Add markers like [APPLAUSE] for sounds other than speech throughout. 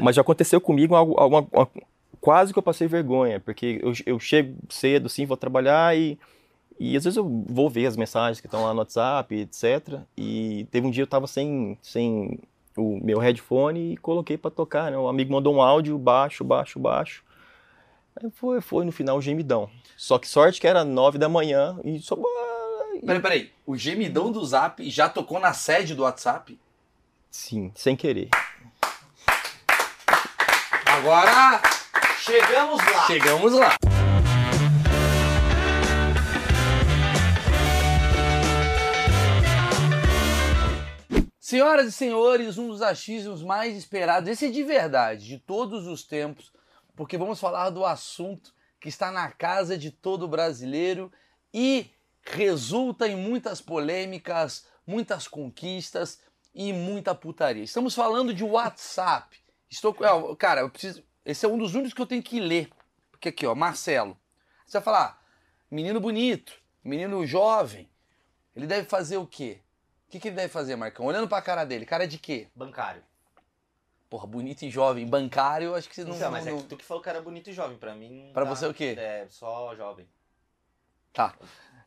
Mas já aconteceu comigo algo, alguma- uma- quase que eu passei vergonha, porque eu, eu chego cedo, assim, vou trabalhar e, e às vezes eu vou ver as mensagens que estão lá no WhatsApp, etc. E teve um dia eu tava sem, sem o meu headphone e coloquei para tocar, né? O amigo mandou um áudio baixo, baixo, baixo. Aí foi, foi no final um gemidão. Só que sorte que era nove da manhã e só... Peraí, peraí. O gemidão do Zap já tocou na sede do WhatsApp? Sim, sem querer. Agora Chegamos lá. chegamos lá. Senhoras e senhores, um dos achismos mais esperados, esse é de verdade, de todos os tempos, porque vamos falar do assunto que está na casa de todo brasileiro e resulta em muitas polêmicas, muitas conquistas e muita putaria. Estamos falando de WhatsApp. Estou, ó, cara, eu preciso, esse é um dos únicos que eu tenho que ler, porque aqui, ó, Marcelo. Você vai falar, menino bonito, menino jovem, ele deve fazer o quê? O que, que ele deve fazer, Marcão? Olhando pra cara dele, cara de quê? Bancário. Porra, bonito e jovem. Bancário, acho que você não. Então, mas não- é que tu que falou que era bonito e jovem. Pra mim. Pra tá- você o quê? É, só jovem. Tá.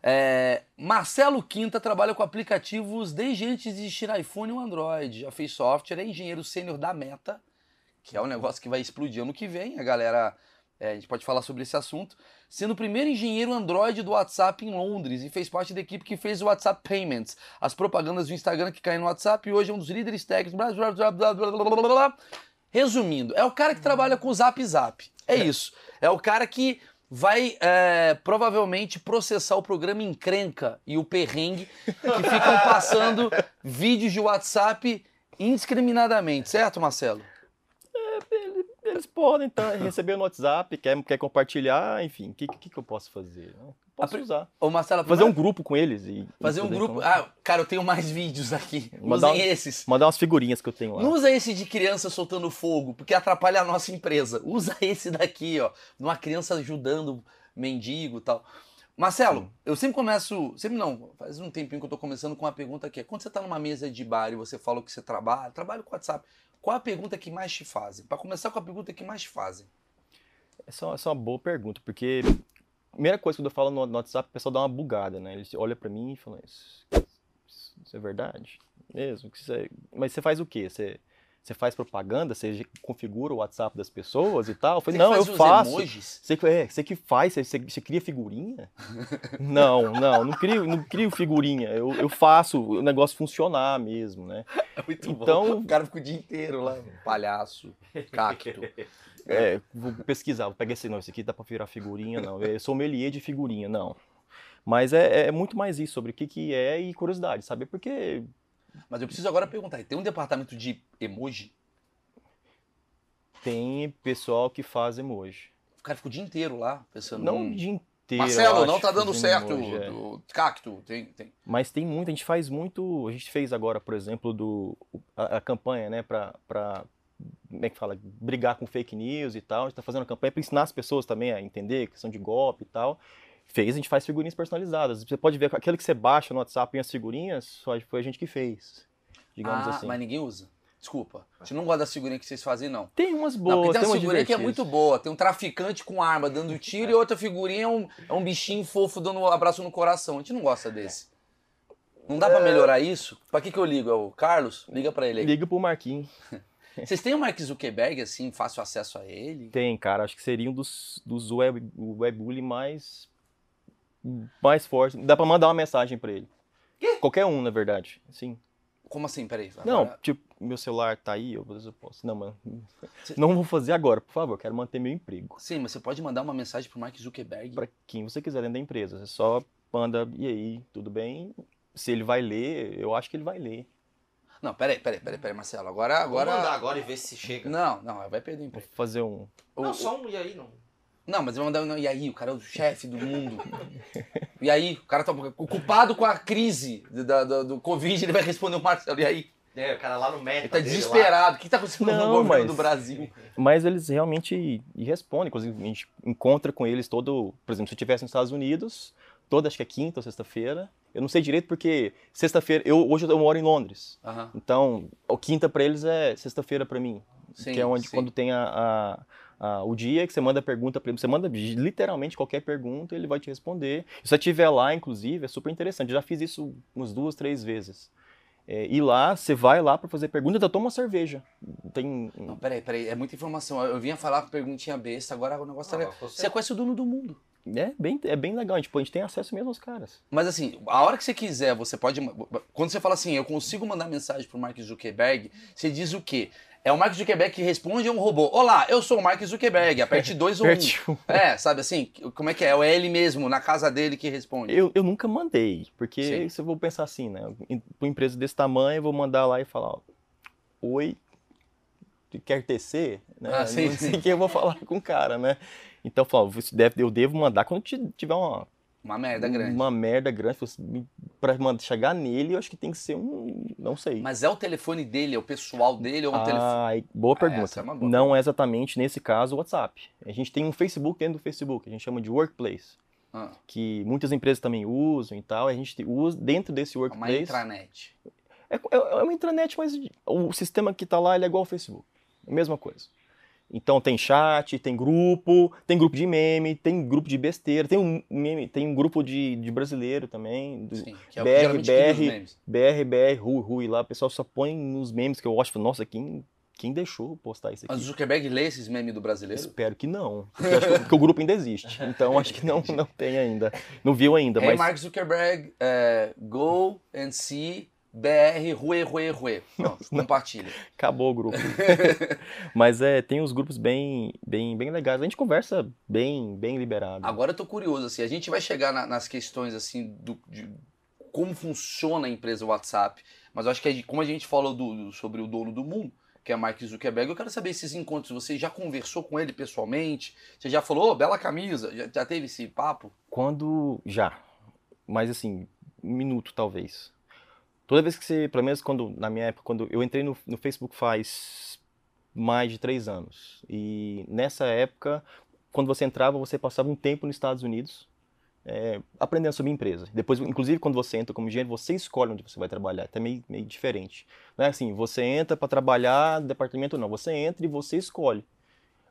É, Marcelo Quinta trabalha com aplicativos desde antes de existir iPhone ou Android. Já fez software, é engenheiro sênior da Meta, que é um negócio que vai explodir ano que vem. A galera, é, a gente pode falar sobre esse assunto. Sendo o primeiro engenheiro Android do WhatsApp em Londres e fez parte da equipe que fez o WhatsApp Payments, as propagandas do Instagram que caem no WhatsApp e hoje é um dos líderes técnicos. blá, blá, blá, blá, blá, blá, blá, blá. Resumindo, é o cara que trabalha com o Zap Zap. É isso. É o cara que vai é, provavelmente processar o programa Encrenca e o Perrengue, que ficam [LAUGHS] passando vídeos de WhatsApp indiscriminadamente, certo, Marcelo? Eles podem tá, receber no WhatsApp, quer, quer compartilhar, enfim, o que, que, que eu posso fazer? Eu posso A usar. Ô, Marcelo, Fazer um grupo com eles e. fazer um grupo. conversar. Ah, cara, eu tenho mais vídeos aqui. Mandar Usem um- esses. Mandar umas figurinhas que eu tenho lá. Não usa esse de criança soltando fogo, porque atrapalha a nossa empresa. Usa [LAUGHS] esse daqui, ó. Uma criança ajudando mendigo e tal. Marcelo, eu sempre começo. Sempre não, faz um tempinho que eu tô começando com uma pergunta que é: quando você tá numa mesa de bar e você fala que você trabalha, trabalha com WhatsApp, qual a pergunta que mais te fazem? Pra começar com a pergunta que mais te fazem. Essa, essa é uma boa pergunta, porque a primeira coisa que eu falo no, no WhatsApp, o pessoal dá uma bugada, né? Eles olham pra mim e falam: Isso, isso é verdade? Mesmo? Que é- Mas você faz o quê? Você, você faz propaganda? Você configura o WhatsApp das pessoas e tal? Eu falei: Você Não, eu faço. emojis? Você, que- é, você que faz, você, você- você cria figurinha? [LAUGHS] não, não, não crio, não crio figurinha. Eu, eu faço o negócio funcionar mesmo, né? [LAUGHS] É muito Então- bom. O cara fica o dia inteiro lá. Palhaço, cacto. É, vou pesquisar, vou pegar esse, não, esse aqui dá pra virar figurinha, não. Eu sou sommelier de figurinha, não. Mas é, é muito mais isso, sobre o que, que é e curiosidade, saber porque Mas eu preciso agora perguntar: tem um departamento de emoji? tem pessoal que faz emoji. O cara fica o dia inteiro lá pensando. Não o dia inteiro. Marcelo, não tá dando certo emoji, é. o cacto. Tem, tem. Mas tem muito, a gente faz muito. A gente fez agora, por exemplo, do, a, a campanha, né, pra, pra. Como é que fala? Brigar com fake news e tal. A gente tá fazendo uma campanha pra ensinar as pessoas também a entender questão de golpe e tal. Fez, a gente faz figurinhas personalizadas. Você pode ver aquele que você baixa no WhatsApp e as figurinhas, só foi a gente que fez. Digamos ah, assim. mas ninguém usa. Desculpa. A gente não gosta da figurinha que vocês fazem, não. Tem umas Não, boas, porque tem tem uma figurinha que é muito boa. Tem um traficante com arma dando tiro e outra figurinha é um, é um bichinho fofo dando um abraço no coração. A gente não gosta desse. Não dá pra melhorar isso? Pra que que eu ligo? É o Carlos? Liga pra ele aí. Liga pro Marquinhos. [LAUGHS] Vocês têm o Mark Zuckerberg, assim, fácil acesso a ele? Tem, cara. Acho que seria um dos, dos web, webbully mais, mais fortes. Dá pra mandar uma mensagem pra ele. Qualquer um, na verdade. Sim. Como assim? Peraí. Não, agora- tipo, meu celular tá aí, eu, eu posso. Não, mano. Não vou fazer agora, por favor. Quero manter meu emprego. Sim, mas você pode mandar uma mensagem pro Mark Zuckerberg. Pra quem você quiser dentro da empresa. Você só manda, e aí, tudo bem? Se ele vai ler, eu acho que ele vai ler. Não, peraí, peraí, peraí, peraí, Marcelo. Agora, Agora... Vou mandar agora. e ver se chega. Não, não, vai perder o Vou emprego. fazer um. O- Não, só um e aí não. Não, mas vai mandar. Não, e aí, o cara é o chefe do mundo. E aí, o cara tá ocupado com a crise da, da- do Covid, ele vai responder o Marcelo. E aí? É, o cara lá no meta. Ele tá dele lá. desesperado. O que tá acontecendo no Não, governo mas- do Brasil? Mas eles realmente respondem. Inclusive, a gente encontra com eles todo. Por exemplo, se eu estivesse nos Estados Unidos, toda, acho que é quinta ou sexta-feira. Eu não sei direito porque sexta-feira, eu hoje eu moro em Londres. Aham. Então, o quinta pra eles é sexta-feira pra mim. Sim, que é onde sim. quando tem a, a- a- o dia que você manda pergunta pra ele, você manda literalmente qualquer pergunta, ele vai te responder. Se você estiver lá, inclusive, é super interessante. Eu já fiz isso umas duas, três vezes. É, e lá, você vai lá pra fazer pergunta, ainda toma uma cerveja. Tem Não, peraí, peraí, é muita informação. Eu vinha falar com perguntinha besta, agora o negócio tá legal. Você conhece o dono do mundo. é bem, é bem legal, a gente, pô, a gente tem acesso mesmo aos caras. Mas assim, a hora que você quiser, você pode. Quando você fala assim, eu consigo mandar mensagem pro Mark Zuckerberg, você diz o quê? É o Mark Zuckerberg que responde ou é um robô? Olá, eu sou o Mark Zuckerberg, [LAUGHS] aperte dois ou um. Aperte um. É, sabe assim? Como é que é? É ele mesmo, na casa dele, que responde. Eu, eu nunca mandei, porque Sim. se eu vou pensar assim, né? uma empresa desse tamanho, eu vou mandar lá e falar, ó, oi, quer tecer? Né? Ah, sim, não sei o que eu vou falar com o cara, né? Então, eu falo, deve, eu devo mandar quando ti- tiver uma, Uma merda grande. uma merda grande. Pra manda- chegar nele, eu acho que tem que ser um, não sei. Mas é o telefone dele, é o pessoal dele ou é um telefone. Ah, boa pergunta. essa é uma boa não é exatamente nesse caso o WhatsApp. A gente tem um Facebook dentro do Facebook, a gente chama de Workplace, Ah, que muitas empresas também usam e tal. A gente usa dentro desse uma Workplace. intranet. É, é, é uma intranet, mas o sistema que está lá é igual ao Facebook. É a mesma coisa. Então tem chat, tem grupo, tem grupo de meme, tem grupo de besteira, tem um meme, tem um grupo de, de brasileiro também, do Sim, que é o BR, BR. BR, BR, Rui, Rui lá, o pessoal só põe nos memes que eu falo, nossa, quem, quem deixou postar isso aqui? Mas o Zuckerberg lê esses memes do brasileiro? Espero que não, porque, acho que, porque o grupo ainda existe, [LAUGHS] então acho que não, não tem ainda, não viu ainda, Hey, mas Mark Zuckerberg, é, go and see BR Rue Rue Rue. Pronto, [LAUGHS] compartilha. acabou o grupo. [LAUGHS] mas é, tem uns grupos bem, bem, bem legais, a gente conversa bem, bem liberado. Agora eu tô curioso, assim, a gente vai chegar na- nas questões, assim, do, de como funciona a empresa WhatsApp, mas eu acho que como a gente falou do- do- sobre o dono do mundo, que é Mark Zuckerberg, eu quero saber esses encontros, você já conversou com ele pessoalmente? Você já falou, "Ô, bela camisa? Já, já teve esse papo? Quando. Já. Mas assim, um minuto talvez. Toda vez que você. Pelo menos quando. Na minha época, quando eu entrei no, no Facebook faz mais de três anos. E nessa época, quando você entrava, você passava um tempo nos Estados Unidos. é, aprendendo sobre empresa. Depois, inclusive, quando você entra como engenheiro, você escolhe onde você vai trabalhar. É meio, meio diferente. Não é assim, você entra para trabalhar no departamento, não. Você entra e você escolhe.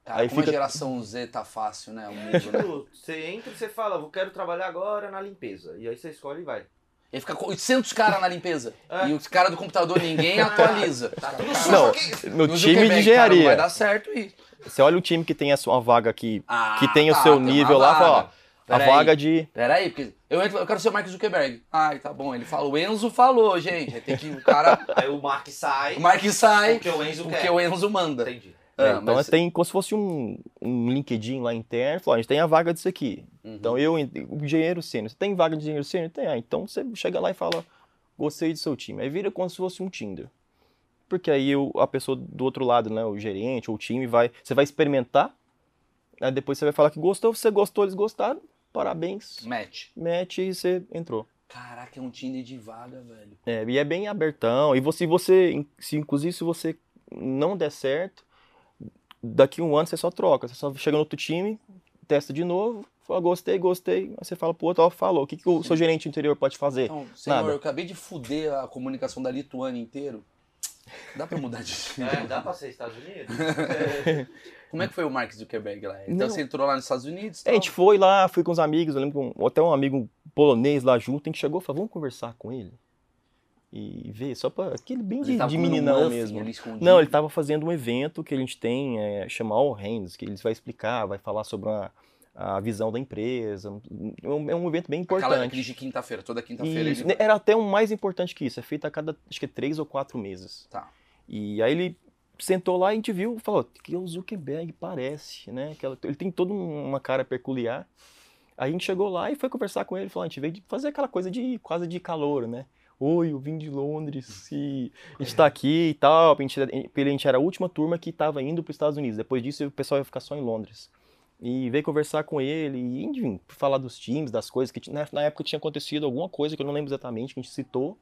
Cara, Aí como fica- a geração Z tá fácil, né? O mundo, né? Tipo, você entra e você fala, eu quero trabalhar agora na limpeza. E aí você escolhe e vai. E fica com 800 caras na limpeza. É. E os caras do computador ninguém atualiza. Tá tudo sujo Não, aqui. no No time de Zuckerberg, cara, não engenharia. vai dar certo isso. Você olha o time que tem a sua vaga aqui, Ah, que tem o tá, seu tem nível lá, vaga. fala, ó, a Peraí. vaga de. Peraí, porque eu, entro, eu quero ser o Mark Zuckerberg. Ai, tá bom. Ele fala, o Enzo falou, gente. Aí tem que o cara. Aí o Mark sai. O Mark sai Porque o Enzo porque quer. o Enzo manda. Entendi. Ah, É, então mas- tem como se fosse um, um LinkedIn lá interno, falou, a gente tem a vaga disso aqui. Uhum. Então eu, o engenheiro sênior, você tem vaga de engenheiro sênior? Tem. Ah, então você chega lá e fala, gostei do seu time. Aí vira como se fosse um Tinder. Porque aí o- a pessoa do outro lado, né, o gerente ou o time, vai, você vai experimentar, aí depois você vai falar que gostou, você gostou, eles gostaram, parabéns, Match. match e você entrou. Caraca, é um Tinder de vaga, velho. É, e é bem abertão. E você, você, se, inclusive, se você não der certo, daqui a um ano você só troca. Você só chega no outro time, testa de novo, fala, gostei, gostei. Aí você fala pro outro, ó, falou, o que, que o seu gerente interior pode fazer? Então, senhor, Nada. eu acabei de fuder a comunicação da Lituânia inteiro. Dá pra mudar de [LAUGHS] É, dá pra ser Estados Unidos? [LAUGHS] Como é que foi o Mark Zuckerberg lá? Então Não. você entrou lá nos Estados Unidos? É, a gente foi lá, fui com os amigos, eu lembro que um- até um amigo polonês lá junto, a gente chegou e falou, vamos conversar com ele? E ver, só pra. Aquele bem de, Ele de meninão mesmo. escondido. Não, ele estava fazendo um evento que a gente tem, é, chama All Hands, que eles vai explicar, vai falar sobre uma- a visão da empresa. É um, é evento bem Aquela, importante. aquele de quinta-feira, toda quinta-feira. Ele- Era até um mais importante que isso, é feito a cada, acho que é três ou quatro meses. Tá. E aí ele sentou lá e a gente viu, falou, que o Zuckerberg parece, né? Aquela- ele tem toda uma cara peculiar. Aí a gente chegou lá e foi conversar com ele, falou, a gente veio de fazer aquela coisa de quase de calor, né? Oi, eu vim de Londres e a gente tá aqui e tal. A gente, a gente era a última turma que estava indo para os Estados Unidos. Depois disso, o pessoal ia ficar só em Londres. E veio conversar com ele e, enfim, falar dos times, das coisas que na, na época tinha acontecido alguma coisa que eu não lembro exatamente, que a gente citou.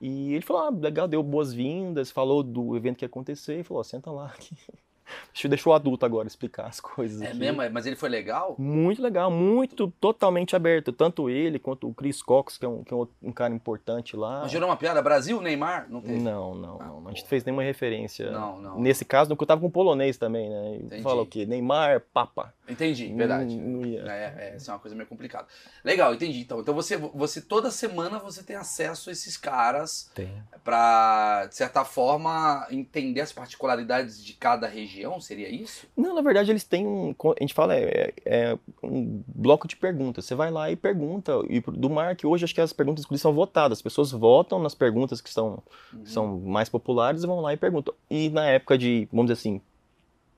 E ele falou, ah, legal, deu boas-vindas, falou do evento que ia acontecer e falou, senta lá. aqui. [LAUGHS] Deixa eu deixar o adulto agora explicar as coisas. É aqui. mesmo, mas ele foi legal? Muito legal, muito totalmente aberto. Tanto ele quanto o Chris Cox, que é um, que é um, cara importante lá. Mas gerou uma piada? Brasil, Neymar? Não teve? Não, não, Ah, não. A gente fez nenhuma referência. Não, não. Nesse caso, porque eu tava com o polonês também, né? Entendi. Fala o quê? Neymar, Papa. Entendi, verdade. Não- não ia. É, é, isso é uma coisa meio complicada. Legal, entendi. Então, então você, você toda semana você tem acesso a esses caras Tem. pra, de certa forma, entender as particularidades de cada região, seria isso? Não, na verdade, eles têm um. A gente fala, é, é um bloco de perguntas. Você vai lá e pergunta. E do Mark, hoje, acho que as perguntas inclusive, são votadas. As pessoas votam nas perguntas que são, Uhum. são mais populares e vão lá e perguntam. E na época de, vamos dizer assim,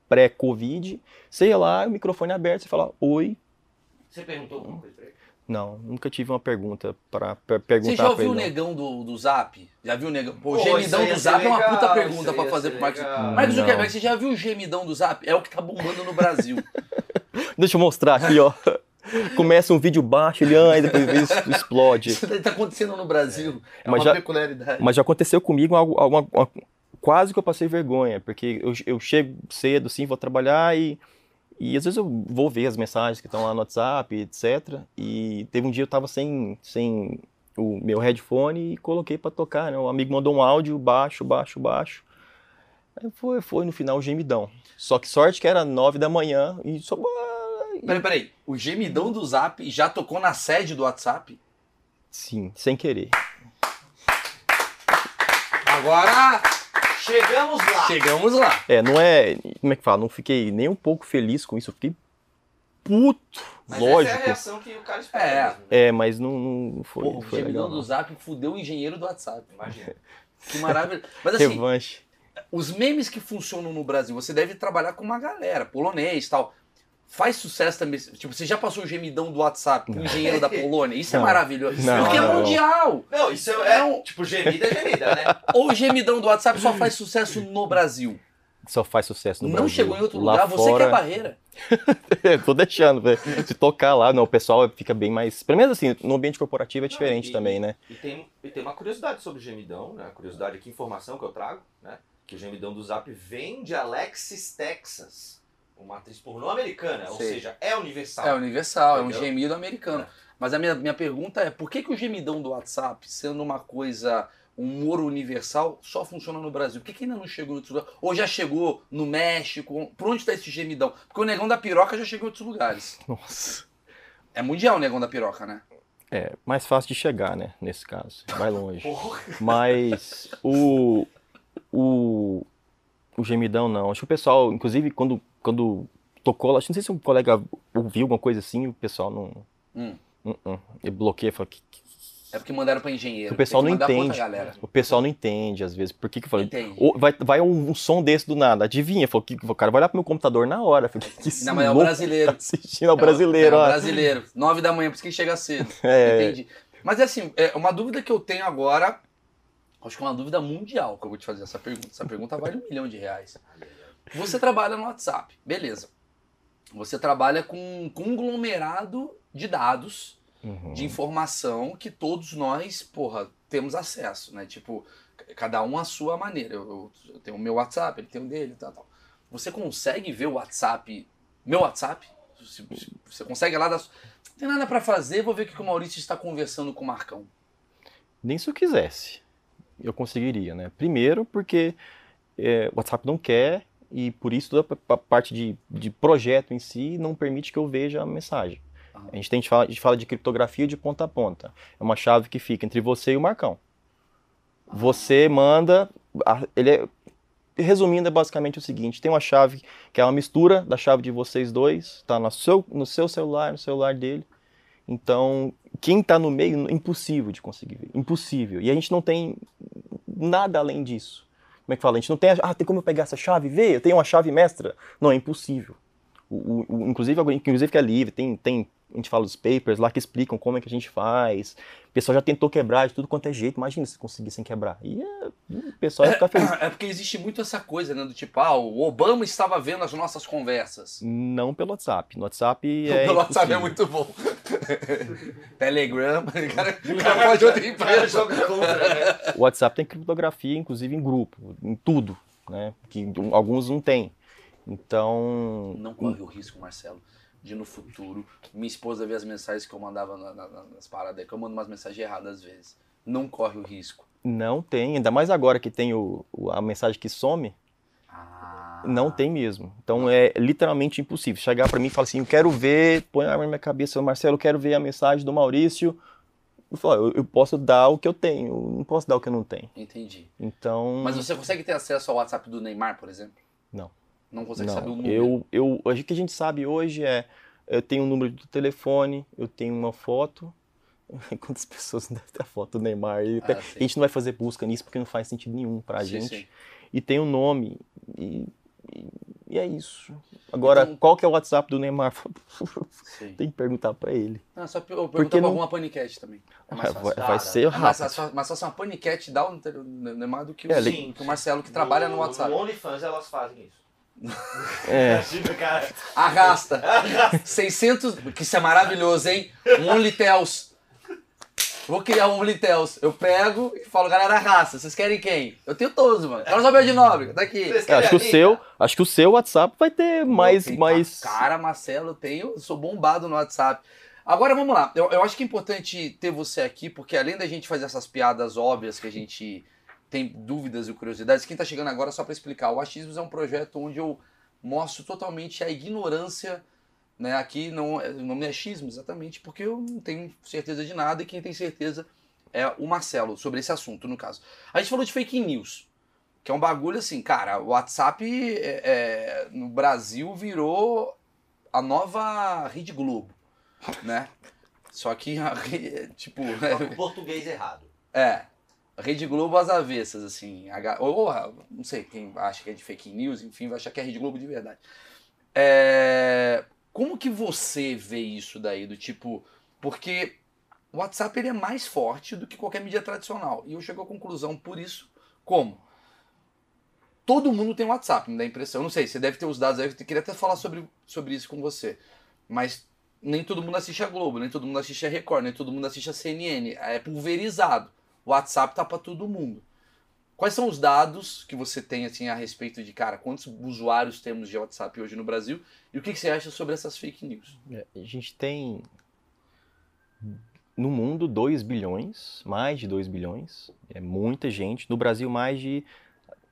pré-Covid, você ia lá, o microfone aberto, você fala oi. Você perguntou alguma coisa pra ele? Não, nunca tive uma pergunta para perguntar Você já ouviu o negão do, do Zap? Já viu o negão? Pô, o gemidão do Zap é uma legal, puta pergunta ia fazer pro Mark legal. Zuckerberg. Mark. Zuckerberg, você já viu o gemidão do Zap? É o que tá bombando no Brasil. [LAUGHS] Deixa eu mostrar aqui, ó. [LAUGHS] Começa um vídeo baixo, ele ah, e depois explode. Isso daí tá acontecendo no Brasil. É, Mas uma já- peculiaridade. Mas já aconteceu comigo algo, alguma- uma- quase que eu passei vergonha, porque eu, eu chego cedo, sim, vou trabalhar e, e às vezes eu vou ver as mensagens que estão lá no WhatsApp, etc. E teve um dia eu tava sem, sem o meu headphone e coloquei para tocar, né? O amigo mandou um áudio baixo, baixo, baixo. Aí foi, foi no final o gemidão. Só que sorte que era nove da manhã e só. Peraí, peraí. O gemidão do Zap já tocou na sede do WhatsApp? Sim, sem querer. Agora Chegamos lá! chegamos lá. É, não é. Como é que fala? Não fiquei nem um pouco feliz com isso, eu fiquei puto. Mas lógico. essa é a reação que o cara espera É. mesmo. né? É, mas não, não foi, Pô, o foi gemidão legal. do não. Zap fudeu o engenheiro do WhatsApp. Imagina. [LAUGHS] Que maravilha. Mas assim, Revanche. os memes que funcionam no Brasil, você deve trabalhar com uma galera, polonês e tal. Faz sucesso também. Tipo, você já passou o gemidão do WhatsApp com o engenheiro da Polônia? Isso é Não. maravilhoso. Não, Porque é não. mundial. Não, isso é, Não. tipo, gemida é gemida, né? Ou [LAUGHS] o gemidão do WhatsApp só faz sucesso no Brasil. Só faz sucesso no não Brasil. chegou em outro Lá lugar, você fora, que é barreira. [LAUGHS] Tô deixando, velho. Se tocar lá, não, o pessoal fica bem mais. Pelo menos assim, no ambiente corporativo é Não, diferente e- também, né? E tem, e tem uma curiosidade sobre o gemidão, né? Curiosidade aqui, informação que eu trago, né? Que o gemidão do Zap vem de Alexis, Texas. Uma atriz pornô americana, ou Sei. seja, é universal. É universal, é um Entendeu? gemido americano. Mas a minha, minha pergunta é, por que, que o gemidão do WhatsApp, sendo uma coisa, um humor universal, só funciona no Brasil? Por que, que ainda não chegou em outros lugares? Ou já chegou no México? Por onde está esse gemidão? Porque o negão da piroca já chegou em outros lugares. Nossa. É mundial o negão da piroca, né? É, mais fácil de chegar, né? Nesse caso. Vai longe. Porra. Mas o. O. O gemidão não. Acho que o pessoal, inclusive, quando, quando tocou acho que não sei se um colega ouviu alguma coisa assim, o pessoal não. Hum. Hum, hum. Ele bloqueia, fala que, É porque mandaram pra engenheiro. o pessoal não entende. O pessoal não entende, às vezes. Por que que eu falei? Ou vai, vai um, um som desse do nada, adivinha? Falou que o cara vai olhar pro meu computador na hora. Falei, que Não, mas é o louco brasileiro. tá assistindo ao brasileiro, é, o ó. brasileiro. Nove da manhã, por isso que ele chega cedo. [LAUGHS] É. Entendi. Mas é assim, é uma dúvida que eu tenho agora, acho que é uma dúvida mundial que eu vou te fazer essa pergunta. Essa pergunta vale um milhão de reais. Você trabalha no WhatsApp, beleza. Você trabalha com um conglomerado de dados, Uhum. de informação que todos nós, porra, temos acesso, né? Tipo, cada um à sua maneira. Eu, eu- eu tenho o meu WhatsApp, ele tem o dele, tal, tal. Você consegue ver o WhatsApp, meu WhatsApp? Se- Você consegue lá da Não tem nada pra fazer, vou ver o que que o Maurício está conversando com o Marcão. Nem se eu quisesse, eu conseguiria, né? Primeiro porque é, o WhatsApp não quer e por isso toda a parte de, de projeto em si não permite que eu veja a mensagem. Ah. A gente, tem, a gente fala- a gente fala de criptografia de ponta a ponta. É uma chave que fica entre você e o Marcão. Você manda, ele é, resumindo é basicamente o seguinte, tem uma chave que é uma mistura da chave de vocês dois, está no seu, no seu celular, no celular dele. Então, quem está no meio, impossível de conseguir ver. Impossível. E a gente não tem nada além disso. Como é que fala? A gente não tem. Ah, tem como eu pegar essa chave ver? Eu tenho uma chave mestra? Não, é impossível. O, o- o- inclusive, inclusive que é livre, tem, tem. A gente fala dos papers lá que explicam como é que a gente faz. O pessoal já tentou quebrar de tudo quanto é jeito. Imagina se conseguissem quebrar. E é, o pessoal ia ficar feliz. É porque existe muito essa coisa, né? Do tipo, ah, o Obama estava vendo as nossas conversas. Não pelo WhatsApp. No WhatsApp é. Pelo WhatsApp é muito bom. [LAUGHS] Telegram, [LAUGHS] o cara, o cara pode outra empresa. joga contra, né? O WhatsApp tem criptografia, inclusive em grupo, em tudo, né? Que alguns não têm. Então. Não corre o risco, Marcelo, de no futuro minha esposa ver as mensagens que eu mandava na- na- nas paradas, que eu mando umas mensagens erradas às vezes. Não corre o risco. Não tem, ainda mais agora que tem o, a mensagem que some, Ah. não tem mesmo. Então é literalmente impossível. Chegar pra mim e falar assim, eu quero ver, põe a arma na minha cabeça, Marcelo, eu quero ver a mensagem do Maurício. Eu falo, eu, eu posso dar o que eu tenho, eu não posso dar o que eu não tenho. Entendi. Então, Mas você consegue ter acesso ao WhatsApp do Neymar, por exemplo? Não. Não consegue saber o não, número? eu, eu, o que a gente sabe hoje é, eu tenho um número do telefone, eu tenho uma foto, [LAUGHS] quantas pessoas devem ter a foto do Neymar? Ah, a sim. gente não vai fazer busca nisso porque não faz sentido nenhum pra Sim, gente. sim. e tem o nome. E, e- e é isso. Agora, Então- qual que é o WhatsApp do Neymar? Sim. [LAUGHS] tem que perguntar pra ele. Não, só eu perguntar pra não- alguma paniquete também. É mais Vai, fácil. vai ser É rápido. fácil, mais fácil uma paniquete dar o Neymar do que o, É, que o Marcelo, que trabalha no WhatsApp. No OnlyFans elas fazem isso. É, Imagina, cara. Arrasta. 600, que isso é maravilhoso, hein? Um OnlyTels. Vou criar um OnlyTels. Eu pego e falo, galera, arrasta. Vocês querem quem? Eu tenho todos, mano. Quero saber de nobre. Tá aqui. Eu acho que o seu, acho que o seu WhatsApp vai ter mais, mais. Cara, Marcelo, eu tenho, eu sou bombado no WhatsApp. Agora vamos lá. Eu, eu acho que é importante ter você aqui, porque além da gente fazer essas piadas óbvias que a gente tem dúvidas e curiosidades, quem tá chegando agora só para explicar, o Achismos é um projeto onde eu mostro totalmente a ignorância, né? Aqui não, o nome é achismo, exatamente, porque eu não tenho certeza de nada e quem tem certeza é o Marcelo sobre esse assunto, no caso. A gente falou de fake news. Que é um bagulho assim, cara, o WhatsApp é, é, no Brasil virou a nova Rede Globo, né? Só que, tipo, Só com o português errado. é, Rede Globo às avessas, assim. Ou, ou, não sei, quem acha que é de fake news, enfim, vai achar que é Rede Globo de verdade. É, como que você vê isso daí, do tipo... Porque o WhatsApp ele é mais forte do que qualquer mídia tradicional. E eu chego à conclusão por isso, como? Todo mundo tem WhatsApp, me dá a impressão. Eu não sei, você deve ter os dados aí, eu queria até falar sobre, sobre isso com você. Mas nem todo mundo assiste a Globo, nem todo mundo assiste a Record, nem todo mundo assiste a CNN. É pulverizado. O WhatsApp tá para todo mundo. Quais são os dados que você tem assim a respeito de, cara, quantos usuários temos de WhatsApp hoje no Brasil? E o que, que você acha sobre essas fake news? É, A gente tem no mundo 2 bilhões, mais de 2 bilhões, é muita gente. No Brasil, mais de,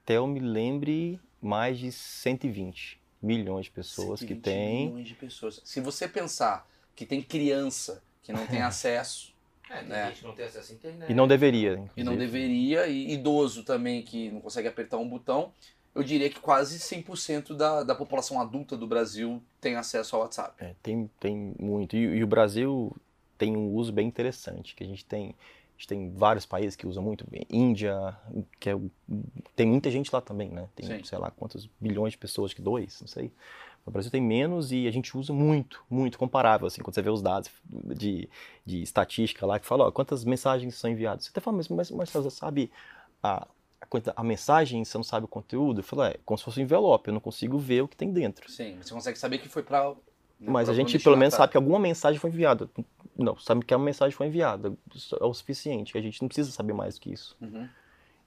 até eu me lembre, mais de 120 milhões de pessoas que 120 têm. milhões de pessoas. Se você pensar que tem criança que não tem [LAUGHS] acesso É, tem É. gente que não tem acesso à internet. E não deveria. e não inclusive. deveria, e idoso também que não consegue apertar um botão, eu diria que quase 100% da, da população adulta do Brasil tem acesso ao WhatsApp. É, tem, tem muito. E, e o Brasil tem um uso bem interessante, que a gente tem, a gente tem vários países que usam muito, Índia, que é, tem muita gente lá também, né? Tem, Sim. sei lá, quantos bilhões de pessoas, que dois, não sei. O Brasil tem menos e a gente usa muito, muito comparável, assim, quando você vê os dados de, de estatística lá, que fala, ó, quantas mensagens são enviadas. Você até fala, mas, mas Marcelo, você sabe a, a, mensagem, você não sabe o conteúdo? Eu falo, é, como se fosse um envelope, eu não consigo ver o que tem dentro. Sim, você consegue saber que foi para. Mas a gente pelo menos sabe que alguma mensagem foi enviada. Não, sabe que uma mensagem foi enviada. É o suficiente. A gente não precisa saber mais do que isso. Uhum.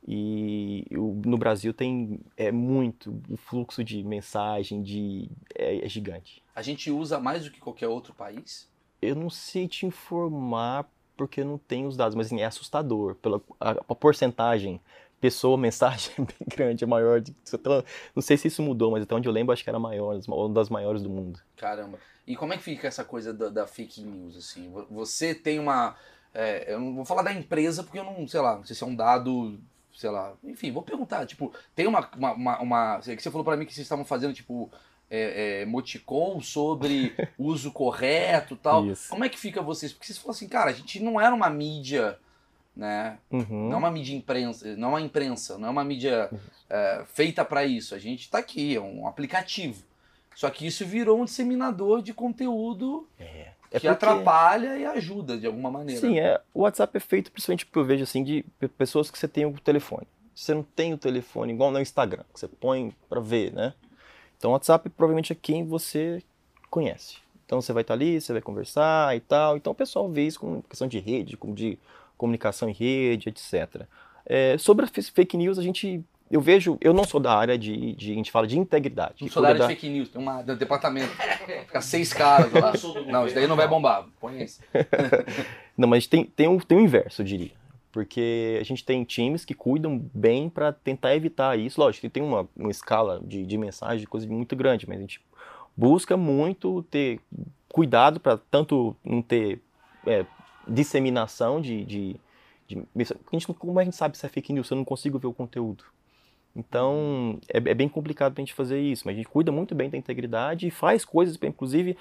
E o- no Brasil tem é muito o fluxo de mensagem de é, é gigante. A gente usa mais do que qualquer outro país? Eu não sei te informar porque eu não tenho os dados, mas assim, é assustador pela a, a porcentagem pessoa [LAUGHS] mensagem é bem grande, é maior. De, não sei se isso mudou, mas até onde eu lembro acho que era maior, uma das maiores do mundo. Caramba. E como é que fica essa coisa da, da fake news, assim? Vo- Você tem uma... é, eu não vou falar da empresa porque eu não, sei lá, não sei se é um dado, sei lá... Enfim, vou perguntar, tipo, tem uma... uma, uma, uma que você falou pra mim que vocês estavam fazendo, tipo, é, é, emoticon sobre [LAUGHS] uso correto e tal. Isso. Como é que fica vocês? Porque vocês falam assim, cara, a gente não era uma mídia, né? Uhum. Não é uma mídia imprensa, não é uma imprensa, não é uma mídia é, feita para isso. A gente tá aqui, é um aplicativo. Só que isso virou um disseminador de conteúdo É que porque- atrapalha e ajuda de alguma maneira. Sim, é, o WhatsApp é feito principalmente porque eu vejo assim de pe- pessoas que você tem o telefone. Você não tem o telefone igual no Instagram, que você põe pra ver, né? Então o WhatsApp provavelmente é quem você conhece. Então você vai estar ali, você vai conversar e tal. Então o pessoal vê isso como questão de rede, como de comunicação em rede, etc. É, sobre a fe- fake news, a gente eu vejo, eu não sou da área de, de a gente fala de integridade. Não sou da área de fake news, tem uma, um departamento. Fica seis caras lá. Não, isso daí não vai bombar. Põe esse. [LAUGHS] Não, mas tem, tem, um, tem um inverso, eu diria. Porque a gente tem times que cuidam bem para tentar evitar isso. Lógico, que tem uma, uma escala de, de mensagem, coisa muito grande, mas a gente busca muito ter cuidado para tanto não ter é, disseminação de, de, de a gente, não- como a gente sabe se é fake news? Eu não consigo ver o conteúdo. Então, é, é bem complicado pra gente fazer isso, mas a gente cuida muito bem da integridade e faz coisas, inclusive,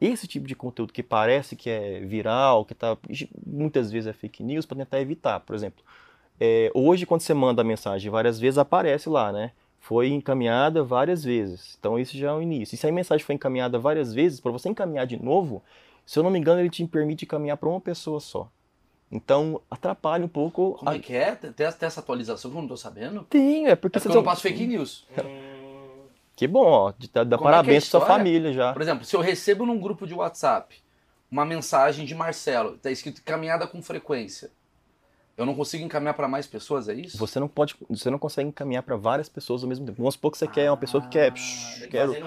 esse tipo de conteúdo que parece que é viral, que tá, muitas vezes é fake news, para tentar evitar. Por exemplo, é, hoje, quando você manda a mensagem várias vezes, aparece lá, né? Foi encaminhada várias vezes. Então, isso já é o início. E se a mensagem foi encaminhada várias vezes, para você encaminhar de novo, se eu não me engano, ele te permite encaminhar para uma pessoa só. Então, atrapalha um pouco. Como a... é que é? Tem, tem essa atualização que eu não tô sabendo? Tem, é porque É você porque eu não passo fake news. Hum, Que bom, ó. de- Dá, dá Como é é parabéns pra sua família já. Por exemplo, se eu recebo num grupo de WhatsApp uma mensagem de Marcelo, tá escrito caminhada com frequência. Eu não consigo encaminhar para mais pessoas, é isso? Você não pode, você não consegue encaminhar para várias pessoas ao mesmo tempo. Vamos supor que você quer uma pessoa que quer Ah, psh, quero ali.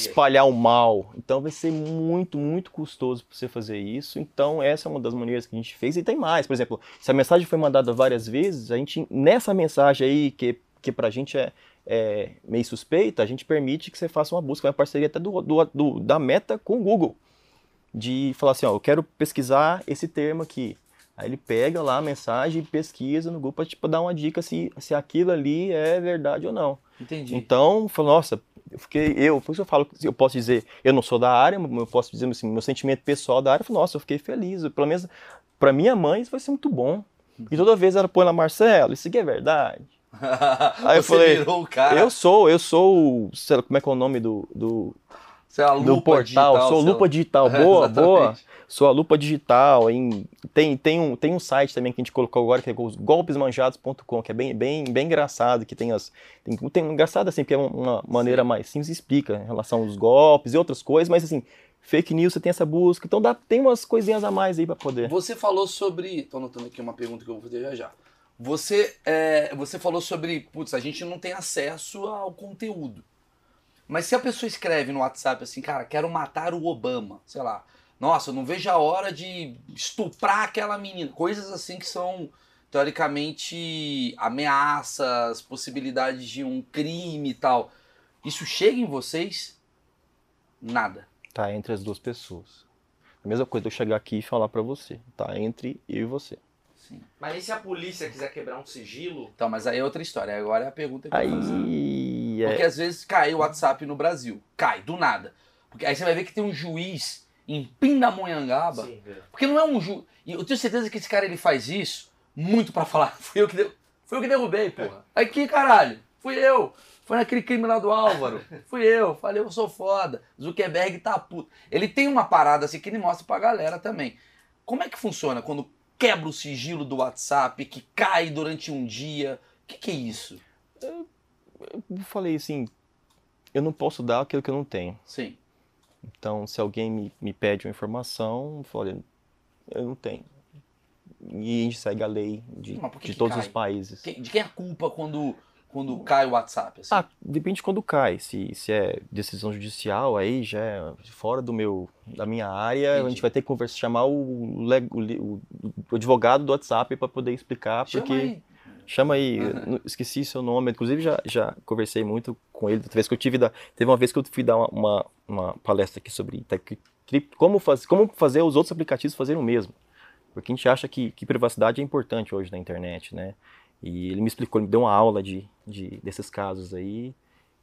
espalhar o mal. Então vai ser muito, muito custoso para você fazer isso. Então essa é uma das maneiras que a gente fez e tem mais. Por exemplo, se a mensagem foi mandada várias vezes, a gente nessa mensagem aí que que pra gente é, é meio suspeita, a gente permite que você faça uma busca, uma parceria até do, do, do- da Meta com o Google. De falar assim, ó, eu quero pesquisar esse termo aqui. Aí ele pega lá a mensagem e pesquisa no Google para tipo, dar uma dica se, se aquilo ali é verdade ou não. Entendi. Então, falou, nossa, eu fiquei, eu, por isso eu falo, eu posso dizer, eu não sou da área, mas eu posso dizer assim, meu sentimento pessoal da área, eu falo, nossa, eu fiquei feliz, pelo menos para minha mãe isso vai ser muito bom. E toda vez ela põe lá, Marcelo, isso aqui é verdade. [LAUGHS] Aí eu falei, virou o cara. Eu sou, eu sou, o- sei lá, como é que é o nome do, do, Você é a do portal, digital, sou lá. lupa digital, [LAUGHS] É, boa, exatamente. boa. Sou a lupa digital, em, tem, tem, um, tem um site também que a gente colocou agora, que é os golpesmanjados.com, que é bem, bem, bem engraçado, que tem as. Tem, tem engraçado assim, porque é uma maneira mais simples, explica em relação aos golpes e outras coisas, mas assim, fake news você tem essa busca, então dá, tem umas coisinhas a mais aí pra poder. Você falou sobre. Tô anotando aqui uma pergunta que eu vou fazer já já. Você, é, você falou sobre. Putz, a gente não tem acesso ao conteúdo. Mas se a pessoa escreve no WhatsApp assim, cara, quero matar o Obama, sei lá. Nossa, eu não vejo a hora de estuprar aquela menina. Coisas assim que são, teoricamente, ameaças, possibilidades de um crime e tal. Isso chega em vocês? Nada. Tá entre as duas pessoas. A mesma coisa de eu chegar aqui e falar pra você, tá entre eu e você. Sim. Mas e se a polícia quiser quebrar um sigilo? Então, mas aí é outra história. Agora é a pergunta que eu vou fazer. Aí. Porque É, às vezes cai o WhatsApp no Brasil. Cai, do nada. Porque aí você vai ver que tem um juiz em Pindamonhangaba. Sim, é. Porque não é um juiz. E eu tenho certeza que esse cara ele faz isso muito pra falar. [LAUGHS] Fui eu que, de... Fui eu que derrubei, porra. Aqui, caralho. Fui eu. Foi naquele crime lá do Álvaro. [LAUGHS] Fui eu. Falei, eu sou foda. Zuckerberg tá puto. Ele tem uma parada assim que ele mostra pra galera também. Como é que funciona quando quebra o sigilo do WhatsApp, que cai durante um dia? O que, que é isso? eu falei assim, eu não posso dar aquilo que eu não tenho. Sim. Então, se alguém me, me pede uma informação, eu falo, olha, eu não tenho. E a gente segue a lei de, de todos cai? os países. De quem é a culpa quando, quando cai o WhatsApp? assim? Ah, depende de quando cai. Se, se é decisão judicial, aí já é fora do meu, da minha área, a Entendi. gente vai ter que conversa, chamar o, o, o- o advogado do WhatsApp para poder explicar, Chama porque aí. Chama aí, não- esqueci seu nome. Inclusive, já, já conversei muito com ele. Outra vez que eu tive da, teve uma vez que eu fui dar uma, uma, uma palestra aqui sobre como, faz, como fazer os outros aplicativos fazerem o mesmo. Porque a gente acha que, que privacidade é importante hoje na internet, né? E ele me explicou, ele me deu uma aula de, de, desses casos aí.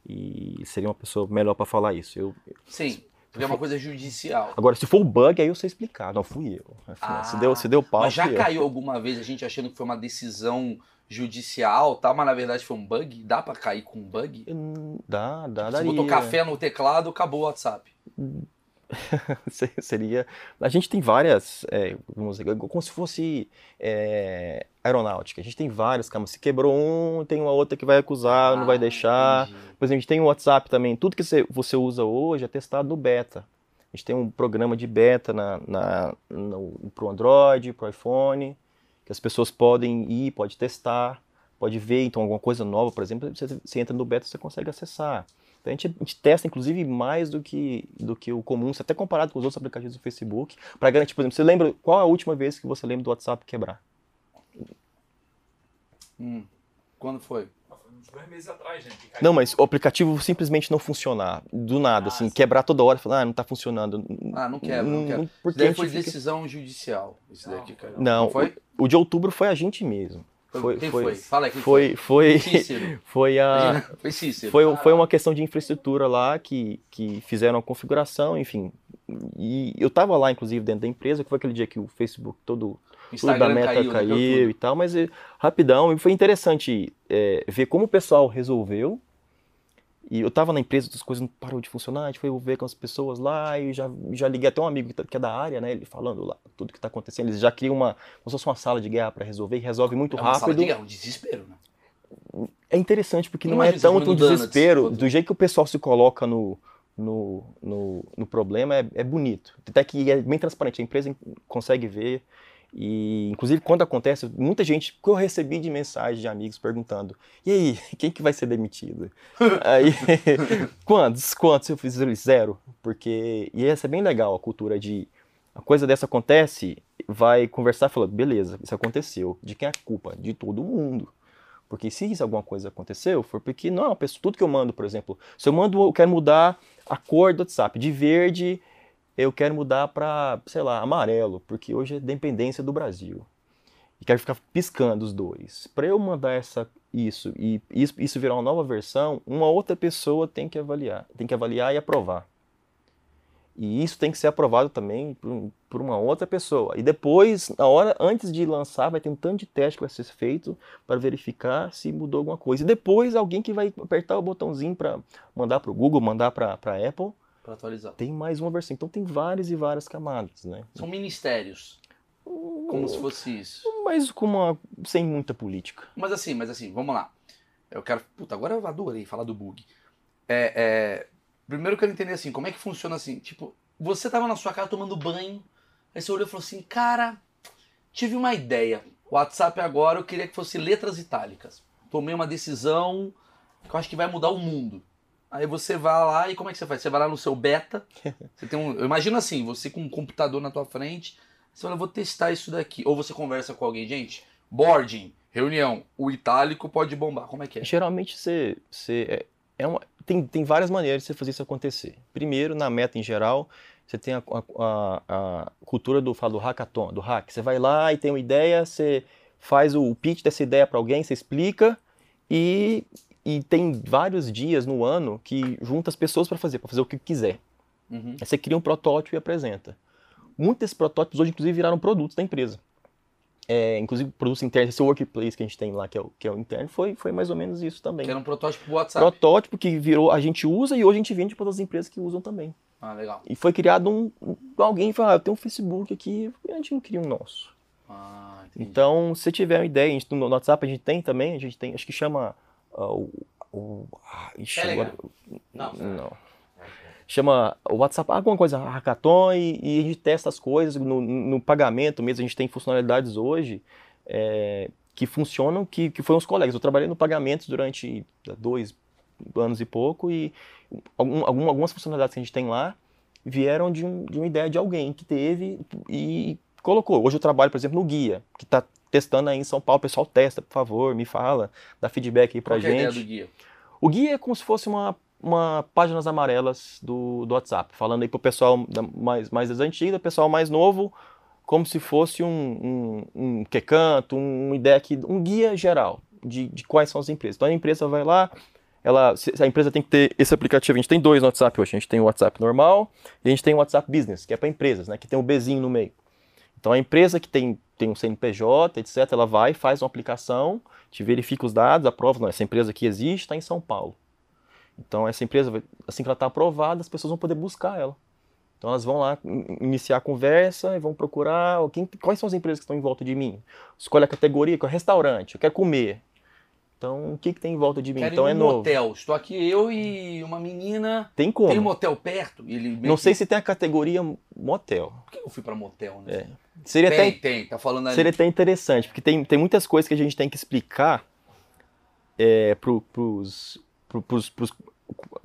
E seria uma pessoa melhor para falar isso. Eu, Sim, porque é uma coisa judicial. agora, se for o bug, aí eu sei explicar. Não fui eu. Ah, se, deu, se deu pau, Mas já fui eu. caiu alguma vez a gente achando que foi uma decisão judicial, tal, mas na verdade foi um bug? Dá pra cair com um bug? Dá, dá, Você daria. botou café no teclado, acabou o WhatsApp. [LAUGHS] Se- seria. A gente tem várias, é, vamos dizer, como se fosse é, aeronáutica. A gente tem várias camas. Se quebrou um, tem uma outra que vai acusar, não vai Ah, deixar. entendi. Por exemplo, a gente tem o WhatsApp também. Tudo que você, usa hoje é testado no beta. A gente tem um programa de beta na, na, no, pro Android, pro iPhone, que as pessoas podem ir, pode testar. pode ver, então alguma coisa nova, por exemplo, você, você entra no beta você consegue acessar. Então a gente, a gente, testa, inclusive, mais do que, do que o comum, até comparado com os outros aplicativos do Facebook, para garantir, por exemplo, você lembra, qual a última vez que você lembra do WhatsApp quebrar? Hum. Quando foi? Dois meses atrás, gente. Não, mas o aplicativo simplesmente não funcionar, do nada, Ah, assim, sim. quebrar toda hora, falar, ah, não tá funcionando. Ah, não quebra, não quebra. Por Isso daí foi fica- decisão judicial. Isso Não, daqui, cara. Não, foi? O, o de outubro foi a gente mesmo. Foi, quem foi, foi? Fala aí, quem foi, foi, Cícero. [LAUGHS] foi a, Imagina, Foi Cícero. Foi, foi uma questão de infraestrutura lá que, que fizeram a configuração, enfim. E eu tava lá, inclusive, dentro da empresa, que foi aquele dia que o Facebook todo, tudo da Instagram meta caiu, caiu, deu tudo. e tal, mas eh, rapidão, e foi interessante eh, ver como o pessoal resolveu. E eu tava na empresa, as coisas não pararam de funcionar, a gente foi ver com as pessoas lá, e já, já liguei até um amigo que tá- é da área, né, ele falando lá tudo que tá acontecendo, eles já criam uma, como se fosse uma sala de guerra para resolver, e resolve muito É uma sala rápido. de guerra, um desespero, né? É interessante porque não, Imagina é tanto um desespero, do jeito que o pessoal se coloca no, no, no, no problema é, é bonito. Até que é bem transparente, a empresa consegue ver. E, inclusive, quando acontece, muita gente que eu recebi de mensagem de amigos perguntando: e aí, [LAUGHS] quem que vai ser demitido? [LAUGHS] aí, [LAUGHS] quantos? Quantos? Eu fiz zero. Porque, e essa é bem legal, a cultura de. A coisa dessa acontece, vai conversar falar: beleza, isso aconteceu. De quem é a culpa? De todo mundo. Porque se isso, alguma coisa aconteceu, foi porque, não, pessoa, tudo que eu mando, por exemplo, se eu mando, eu quero mudar a cor do WhatsApp, de verde eu quero mudar para, sei lá, amarelo, porque hoje é dependência do Brasil. E quero ficar piscando os dois. Para eu mandar essa, isso e isso, isso virar uma nova versão, uma outra pessoa tem que avaliar, tem que avaliar e aprovar. E isso tem que ser aprovado também por, por uma outra pessoa. E depois, na hora antes de lançar, vai ter um tanto de teste que vai ser feito para verificar se mudou alguma coisa. E depois alguém que vai apertar o botãozinho para mandar para o Google, mandar para a Apple, Pra atualizar. tem mais uma versão. Então tem várias e várias camadas, né? São ministérios. Como se fosse isso. Mas com uma, sem muita política. Mas assim, mas assim, vamos lá. Eu quero. Puta, agora eu adorei falar do bug. É, é, primeiro eu quero entender assim, como é que funciona assim. Tipo, você tava na sua casa tomando banho, aí você olhou e falou assim, cara, tive uma ideia. WhatsApp agora eu queria que fosse letras itálicas. Tomei uma decisão que eu acho que vai mudar o mundo. Aí você vai lá e como é que você faz? Você vai lá no seu beta. [LAUGHS] Você tem um, eu imagino assim, você com um computador na tua frente, você fala, vou testar isso daqui. Ou você conversa com alguém, gente, boarding, reunião, o itálico pode bombar. Como é que é? Geralmente você, você é, é uma, tem, tem várias maneiras de você fazer isso acontecer. Primeiro, na meta em geral, você tem a, a- a- a cultura do, fala do hackathon, do hack. Você vai lá e tem uma ideia, você faz o pitch dessa ideia para alguém, você explica e, e tem vários dias no ano que junta as pessoas para fazer, para fazer o que quiser. Uhum. Aí você cria um protótipo e apresenta. Muitos desses protótipos hoje, inclusive, viraram produtos da empresa. É, inclusive, produtos internos, esse workplace que a gente tem lá, que é o, que é o interno, foi, foi mais ou menos isso também. Que era um protótipo pro WhatsApp. Protótipo que virou, a gente usa e hoje a gente vende para outras empresas que usam também. Ah, legal. E foi criado um. Alguém falou, ah, eu tenho um Facebook aqui, a gente não cria um nosso? Ah. Então, se tiver uma ideia, a gente, no WhatsApp a gente tem também, a gente tem, acho que chama. Ah, o, o, ah, ixi, agora- Não, não. chama o WhatsApp, alguma coisa, hackathon, e, e a gente testa as coisas no, no pagamento mesmo. A gente tem funcionalidades hoje é, que funcionam, que, que foram os colegas. Eu trabalhei no pagamento durante dois anos e pouco, e algum- algumas funcionalidades que a gente tem lá vieram de, um- de uma ideia de alguém que teve e colocou. Hoje eu trabalho, por exemplo, no Guia, que está testando aí em São Paulo. O pessoal testa, por favor, me fala, dá feedback aí pra Qual que é a ideia gente. do guia? O guia é como se fosse uma, uma páginas amarelas do, do WhatsApp, falando aí pro pessoal da- mais, mais das antigas, pessoal mais novo, como se fosse um, um, um que canto, um, aqui, um guia geral de, de quais são as empresas. Então a empresa vai lá, ela, a empresa tem que ter esse aplicativo, a gente tem dois no WhatsApp hoje, a gente tem o WhatsApp normal e a gente tem o WhatsApp Business, que é para empresas, né, que tem o Bzinho no meio. Então a empresa que tem, tem um CNPJ, etc., ela vai, faz uma aplicação, te verifica os dados, aprova, não, essa empresa aqui existe, está em São Paulo. Então essa empresa, assim que ela está aprovada, as pessoas vão poder buscar ela. Então elas vão lá in- iniciar a conversa e vão procurar quem, quais são as empresas que estão em volta de mim. Escolhe a categoria, qual é restaurante, eu quero comer. Então o que, que tem em volta de mim? Quero então ir é num novo. motel. Estou aqui eu e uma menina. Tem como. Tem um motel perto? Ele Não que- sei se tem a categoria motel. Por que eu fui pra motel, né? É. Seria tem, até tem. Tá falando ali. Seria até interessante, porque tem, tem muitas coisas que a gente tem que explicar é, pro, pros, pro, pros, pros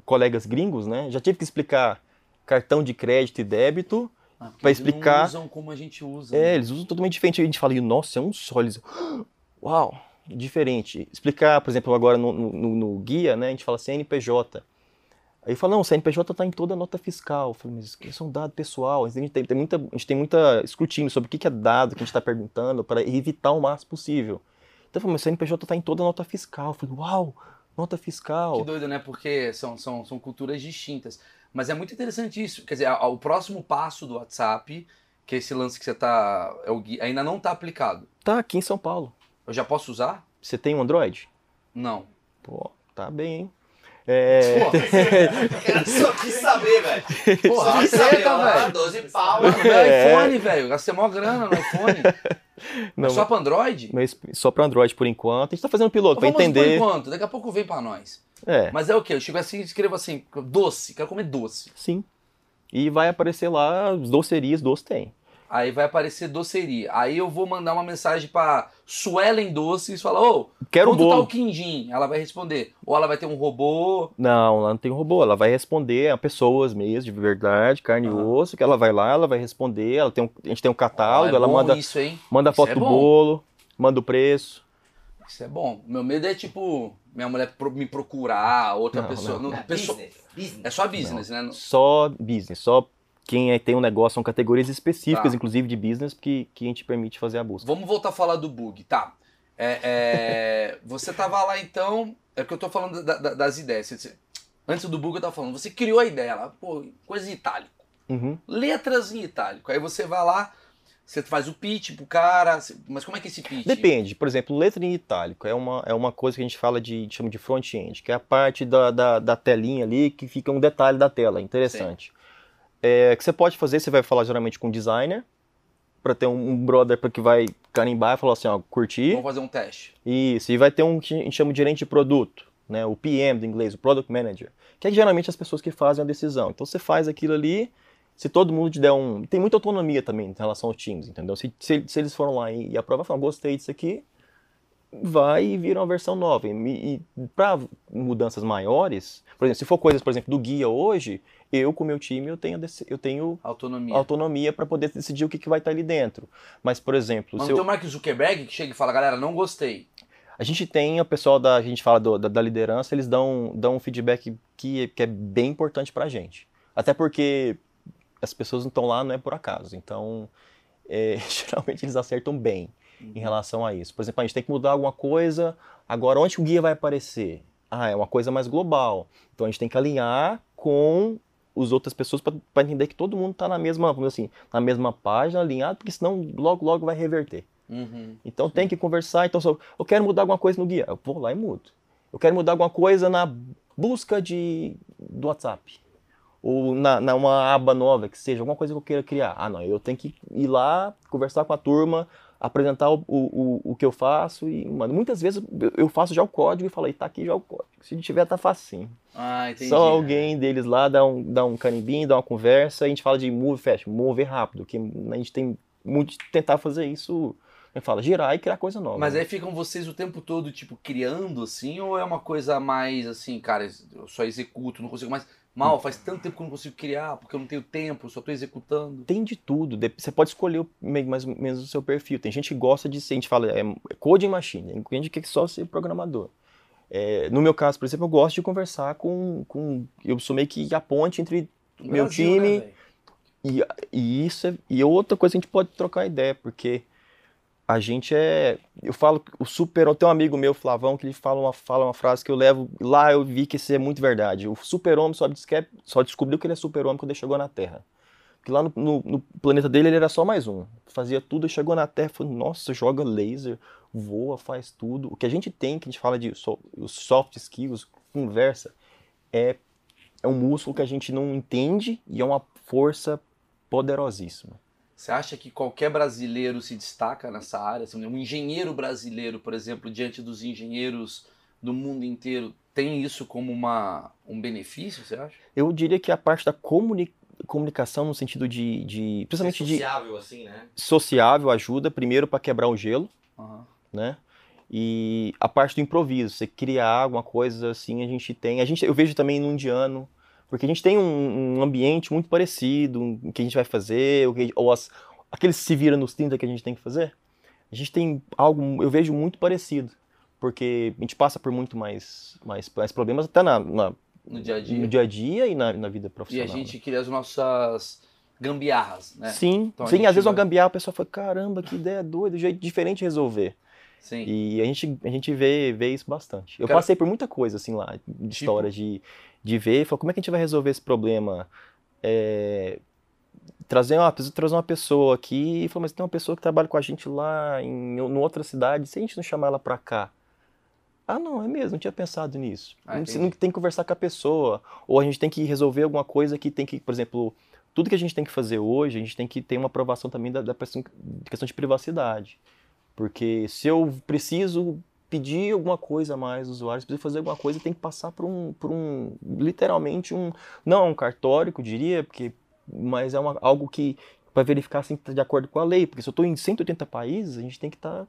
colegas gringos, né? Já tive que explicar cartão de crédito e débito. Ah, porque Pra eles explicar- usam como a gente usa. É, né? eles usam totalmente diferente. A gente fala, nossa, é um só. Eles, uau, diferente. Explicar, por exemplo, agora no, no- no- guia, né? A gente fala CNPJ. Aí fala, não, o CNPJ está em toda a nota fiscal. Eu falei, mas isso é um dado pessoal. A gente tem, tem muita, a gente tem muita escrutínio sobre o que que é dado que a gente está perguntando para evitar o máximo possível. Então eu falei, mas o CNPJ está em toda a nota fiscal. Eu falei, uau, nota fiscal. Que doido, né? Porque são, são, são culturas distintas. Mas é muito interessante isso. Quer dizer, o próximo passo do WhatsApp, que é esse lance que você tá. é ainda não tá aplicado. Tá aqui em São Paulo. Eu já posso usar? Você tem um Android? Não. Pô, tá bem, hein? É, Pô, Cara, [LAUGHS] só quis saber, velho. porra, Só quis aceita, saber, ó, velho. 12 pau. Meu É. iPhone, velho. Gastei mó grana no iPhone. não, Mas só pra Android? mas só para Android por enquanto. A gente tá fazendo piloto para Vamos entender. por enquanto. Daqui a pouco vem pra nós. É, Mas é o quê? Eu chego assim e escrevo assim, doce. Quero comer doce. sim. E vai aparecer lá os docerias, doce tem. Aí vai aparecer doceria. Aí eu vou mandar uma mensagem pra Suelen Doces e falar, ô, Quero um quanto tá bolo. o quindim? Ela vai responder. Ou ela vai ter um robô. Não, lá não tem robô. Ela vai responder a pessoas mesmo, de verdade, carne e Aham. osso, que ela vai lá, ela vai responder. Ela tem um, a gente tem um catálogo, é ela manda, isso, hein? manda Isso foto é do bolo, manda o preço. Isso é bom. Meu medo é tipo, minha mulher pro- me procurar, outra Não, pessoa. não. não, É pessoa- business, business. é só business, né? Só business, só quem é- tem um negócio, são categorias específicas, Tá. inclusive de business, que, que a gente permite fazer a busca. Vamos voltar a falar do bug, tá? É, é, [LAUGHS] você tava lá então. É porque eu tô falando da- da- das ideias. Você- antes do bug eu tava falando, você criou a ideia lá, pô, coisa em itálico. Uhum. Letras em itálico. Aí você vai lá, você faz o pitch pro cara. Mas como é que é esse pitch? Depende, por exemplo, letra em itálico é uma, é uma coisa que a gente fala de, chama de front-end, que é a parte da, da, da telinha ali que fica um detalhe da tela, interessante. É, que você pode fazer, você vai falar geralmente com o designer, para ter um, um brother pra que vai carimbar e falar assim, ó, curti. Vamos fazer um teste. Isso, e vai ter um que a gente chama de gerente de produto, né? O PM do inglês, o Product Manager, que é geralmente as pessoas que fazem a decisão. Então você faz aquilo ali, se todo mundo te der um. Tem muita autonomia também em relação aos times, entendeu? Se, se, se eles foram lá e, e aprovam, falam, gostei disso aqui, vai e vira uma versão nova. E, e para mudanças maiores, por exemplo, se for coisas, por exemplo, do guia hoje, eu com o meu time eu tenho, a eu tenho Autonomia. autonomia para poder decidir o que, que vai estar ali dentro. Mas, por exemplo, Mas se não eu- tem o Mark Zuckerberg que chega e fala, galera, não gostei. A gente tem o pessoal da, a gente fala do- da, da liderança, eles dão, dão um feedback que, que é bem importante pra gente. Até porque as pessoas não estão lá, não é por acaso. Então, [LAUGHS] é, geralmente eles acertam bem em relação a isso. Por exemplo, a gente tem que mudar alguma coisa, agora onde o guia vai aparecer? Ah, é uma coisa mais global. Então a gente tem que alinhar com as outras pessoas para entender que todo mundo está na mesma, vamos assim, na mesma página, alinhado, porque senão logo, logo vai reverter. Uhum. Então tem que conversar. Então, eu, eu quero mudar alguma coisa no guia, eu vou lá e mudo. Eu quero mudar alguma coisa na busca de, do WhatsApp. Ou na, na uma aba nova, que seja alguma coisa que eu queira criar. Ah, não, eu tenho que ir lá, conversar com a turma, apresentar o, o, o, que eu faço e, mano, muitas vezes eu- faço já o código e falo, aí tá aqui já o código. Se tiver, tá facinho. Ah, entendi. Só alguém deles lá dá um, dá um canimbinho, dá uma conversa, e a gente fala de move fast, mover rápido, que a gente tem muito de tentar fazer isso, fala, girar e criar coisa nova. Mas né? aí ficam vocês o tempo todo, tipo, criando assim, ou é uma coisa mais assim, cara, eu só executo, não consigo mais. Mal, faz tanto tempo que eu não consigo criar, porque eu não tenho tempo, só tô executando. Tem de tudo, você pode escolher mais ou menos o seu perfil. Tem gente que gosta de ser, a gente fala, é coding machine, tem gente que quer só ser programador. É, no meu caso, por exemplo, eu gosto de conversar com, com eu sou meio que a ponte entre Meu Brasil, time- né? E, e isso é, e outra coisa a gente pode trocar ideia, porque a gente é. Eu falo, o super. Tenho um amigo meu, Flavão, que ele fala uma, fala uma frase que eu levo. Lá eu vi que isso é muito verdade. O super-homem só, desque- só descobriu que ele é super-homem quando ele chegou na Terra. Porque lá no, no- no planeta dele ele era só mais um. Fazia tudo, chegou na Terra falou: nossa, joga laser, voa, faz tudo. O que a gente tem, que a gente fala de so- os soft skills, conversa, é, é um músculo que a gente não entende e é uma força poderosíssima. Você acha que qualquer brasileiro se destaca nessa área? Assim, Um engenheiro brasileiro, por exemplo, diante dos engenheiros do mundo inteiro, tem isso como uma, um benefício, você acha? Eu diria que a parte da comuni- comunicação no sentido de, de principalmente de sociável, assim, né? sociável ajuda primeiro para quebrar o gelo, Aham. né? E a parte do improviso, você criar alguma coisa assim, a gente tem. A gente, eu vejo também no indiano, porque a gente tem um, um ambiente muito parecido, um, o que a gente vai fazer, o que, ou as, aqueles se vira nos 30 que a gente tem que fazer. A gente tem algo, eu vejo muito parecido, porque a gente passa por muito mais, mais, mais problemas até na, na No dia a dia. no dia a dia e na, na vida E profissional. a né? gente cria as nossas gambiarras, né? Sim, Então a sim às vezes uma vai- gambiarra, a pessoa fala, caramba, que ideia doida, jeito diferente de resolver. Sim. E a gente, a gente vê, vê isso bastante. Eu Cara- passei por muita coisa, assim, lá, de história, de, de ver, falar, como é que a gente vai resolver esse problema? É, trazer, uma, preciso trazer uma pessoa aqui, e falou, mas tem uma pessoa que trabalha com a gente lá em, em outra cidade, se a gente não chamar ela pra cá? Ah, não, é mesmo, não tinha pensado nisso. Ah, Não- não tem que conversar com a pessoa, ou a gente tem que resolver alguma coisa que tem que, por exemplo, tudo que a gente tem que fazer hoje, a gente tem que ter uma aprovação também da, da questão de privacidade. Porque se eu preciso pedir alguma coisa a mais dos usuários, preciso fazer alguma coisa, tem que passar por um, por um literalmente um, não um cartório, eu diria, porque, mas é uma, algo que para verificar se está de acordo com a lei, porque se eu estou em 180 países, a gente tem que estar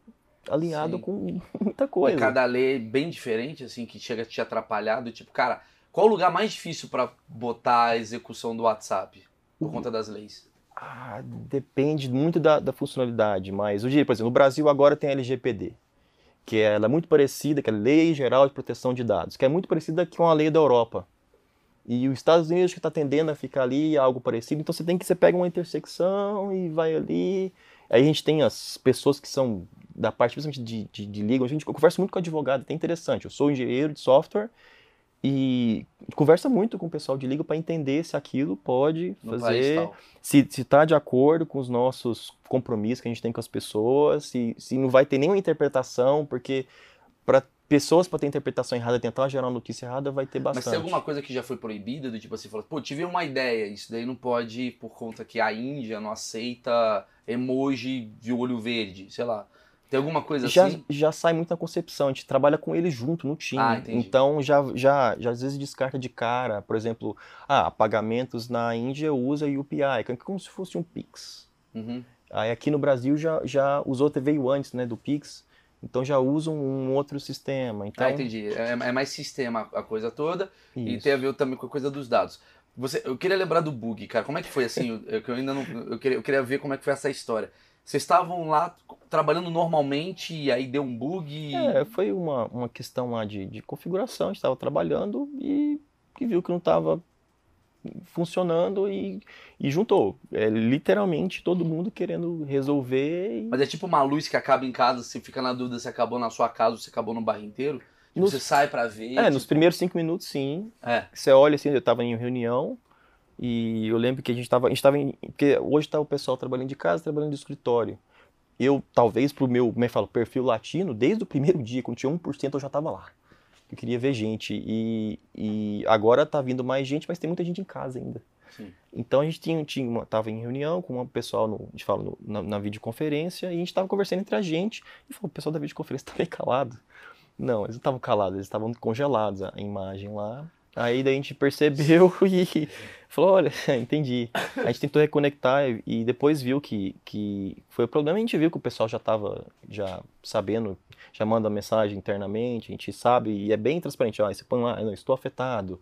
alinhado Sim. com [LAUGHS] muita E coisa. cada lei é bem diferente, assim, que chega a te atrapalhar, do tipo, cara, qual o lugar mais difícil pra botar a execução do WhatsApp? Por conta das leis. Ah, depende muito da, da funcionalidade, mas eu diria, por exemplo, no Brasil agora tem a LGPD, que é- ela é muito parecida, que é a Lei Geral de Proteção de Dados, que é muito parecida com a lei da Europa. E os Estados Unidos que está tendendo a ficar ali, algo parecido, então você tem que, você pega uma intersecção e vai ali. Aí a gente tem as pessoas que são da parte principalmente de, de, de legal, a gente eu converso muito com advogado, é interessante, eu sou engenheiro de software e conversa muito com o pessoal de legal para entender se aquilo pode No fazer se está de acordo com os nossos compromissos que a gente tem com as pessoas, se, se não vai ter nenhuma interpretação, porque para pessoas para ter interpretação errada, tentar gerar uma notícia errada, vai ter bastante. Mas tem alguma coisa que já foi proibida, do tipo assim, falou, pô, tive uma ideia, isso daí não pode por conta que a Índia não aceita emoji de olho verde, sei lá. Tem alguma coisa já, assim? já sai muito na concepção, a gente trabalha com ele junto no time. Ah, então já, já, já às vezes descarta de cara, por exemplo, ah, pagamentos na Índia usa UPI, é como se fosse um Pix. Uhum. Aí aqui no Brasil já, já usou, veio antes né, do Pix, então já usam um outro sistema. Então, Ah, entendi. É, é mais sistema a coisa toda e isso. tem a ver também com a coisa dos dados. Você, eu queria lembrar do bug, cara. Como é que foi assim? Eu, eu ainda não. Eu queria, eu queria ver como é que foi essa história. Vocês estavam lá trabalhando normalmente e aí deu um bug. É, foi uma, uma questão lá de, de configuração, a gente estava trabalhando e, e viu que não estava funcionando e, e juntou. É, literalmente todo mundo querendo resolver. E Mas é tipo uma luz que acaba em casa, você fica na dúvida se acabou na sua casa ou se acabou no bairro inteiro. Tipo, Nos- Você sai pra ver. é, nos tipo, primeiros cinco minutos, sim. É. Você olha assim, eu estava em reunião e eu lembro que a gente estava, a gente estava em, porque hoje está o pessoal trabalhando de casa, trabalhando de escritório. Eu, talvez pro meu, como é fala, perfil latino, desde o primeiro dia, quando tinha 1%, eu já estava lá. Eu queria ver gente e, e agora tá vindo mais gente, mas tem muita gente em casa ainda. Sim. Então a gente tinha, tinha uma, tava em reunião com um pessoal, no, a gente fala no- na, na videoconferência, e a gente estava conversando entre a gente, e falou, o pessoal da videoconferência tá meio calado. Não, eles não estavam calados, eles estavam congelados a imagem lá. Aí daí a gente percebeu [LAUGHS] e falou, olha, [LAUGHS] entendi. A gente tentou reconectar e, depois viu que, que foi o problema, a gente viu que o pessoal já estava já sabendo, já manda mensagem internamente, a gente sabe, e é bem transparente, ó, você põe lá, não, estou afetado,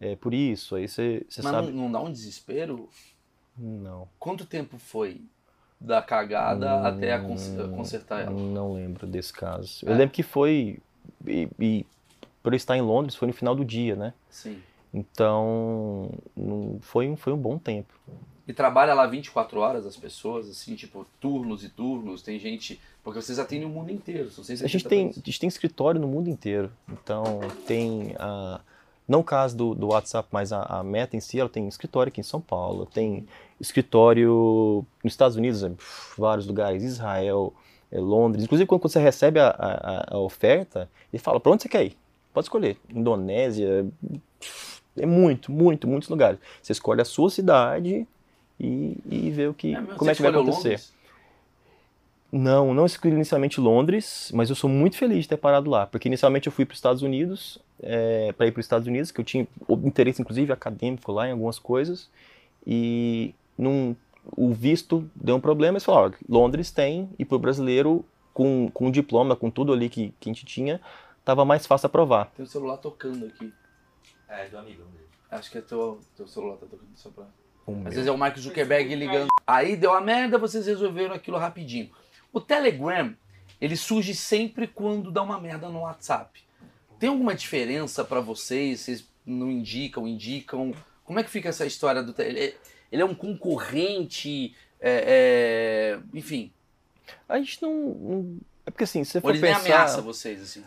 é por isso, aí você, você Mas sabe. não, não dá um desespero? Não. Quanto tempo foi da cagada Hum, até a cons- consertar ela? Não lembro desse caso. É? Eu lembro que foi, e, e por eu estar em Londres, foi no final do dia, né? Sim. Então, foi, um- foi um bom tempo. E trabalha lá 24 horas as pessoas, assim, tipo, turnos e turnos, tem gente. Porque vocês atendem o mundo inteiro, são A gente 180 tem, a gente tem escritório no mundo inteiro. Então, tem a. Não o caso do, do WhatsApp, mas a, a Meta em si, ela tem escritório aqui em São Paulo, tem escritório nos Estados Unidos, vários lugares, Israel, eh, Londres. Inclusive, quando você recebe a, a, a oferta, ele fala: para onde você quer ir? Pode escolher. Indonésia, é muito, muito, muitos lugares. Você escolhe a sua cidade e, e vê o que, É, como é que vai acontecer. Londres? Não, não escolhi inicialmente Londres, mas eu sou muito feliz de ter parado lá, porque inicialmente eu fui para os Estados Unidos, para ir para os Estados Unidos, que eu tinha interesse inclusive acadêmico lá em algumas coisas, e num, o visto deu um problema, eles falaram, Londres tem, e para o brasileiro com, com diploma, com tudo ali que, que a gente tinha, tava mais fácil aprovar. Tem o celular tocando aqui. É, do amigo dele. Acho que é teu, teu celular tá tocando só pra... O Às meu. vezes é o Mark Zuckerberg ligando. Aí deu a merda, vocês resolveram aquilo rapidinho. O Telegram, ele surge sempre quando dá uma merda no WhatsApp. Tem alguma diferença pra vocês? Vocês não indicam, indicam? Como é que fica essa história do Telegram? Ele, ele é um concorrente, é, é, enfim, A gente não, não- É porque assim, se você ou for ele nem pensar. ameaça vocês, assim.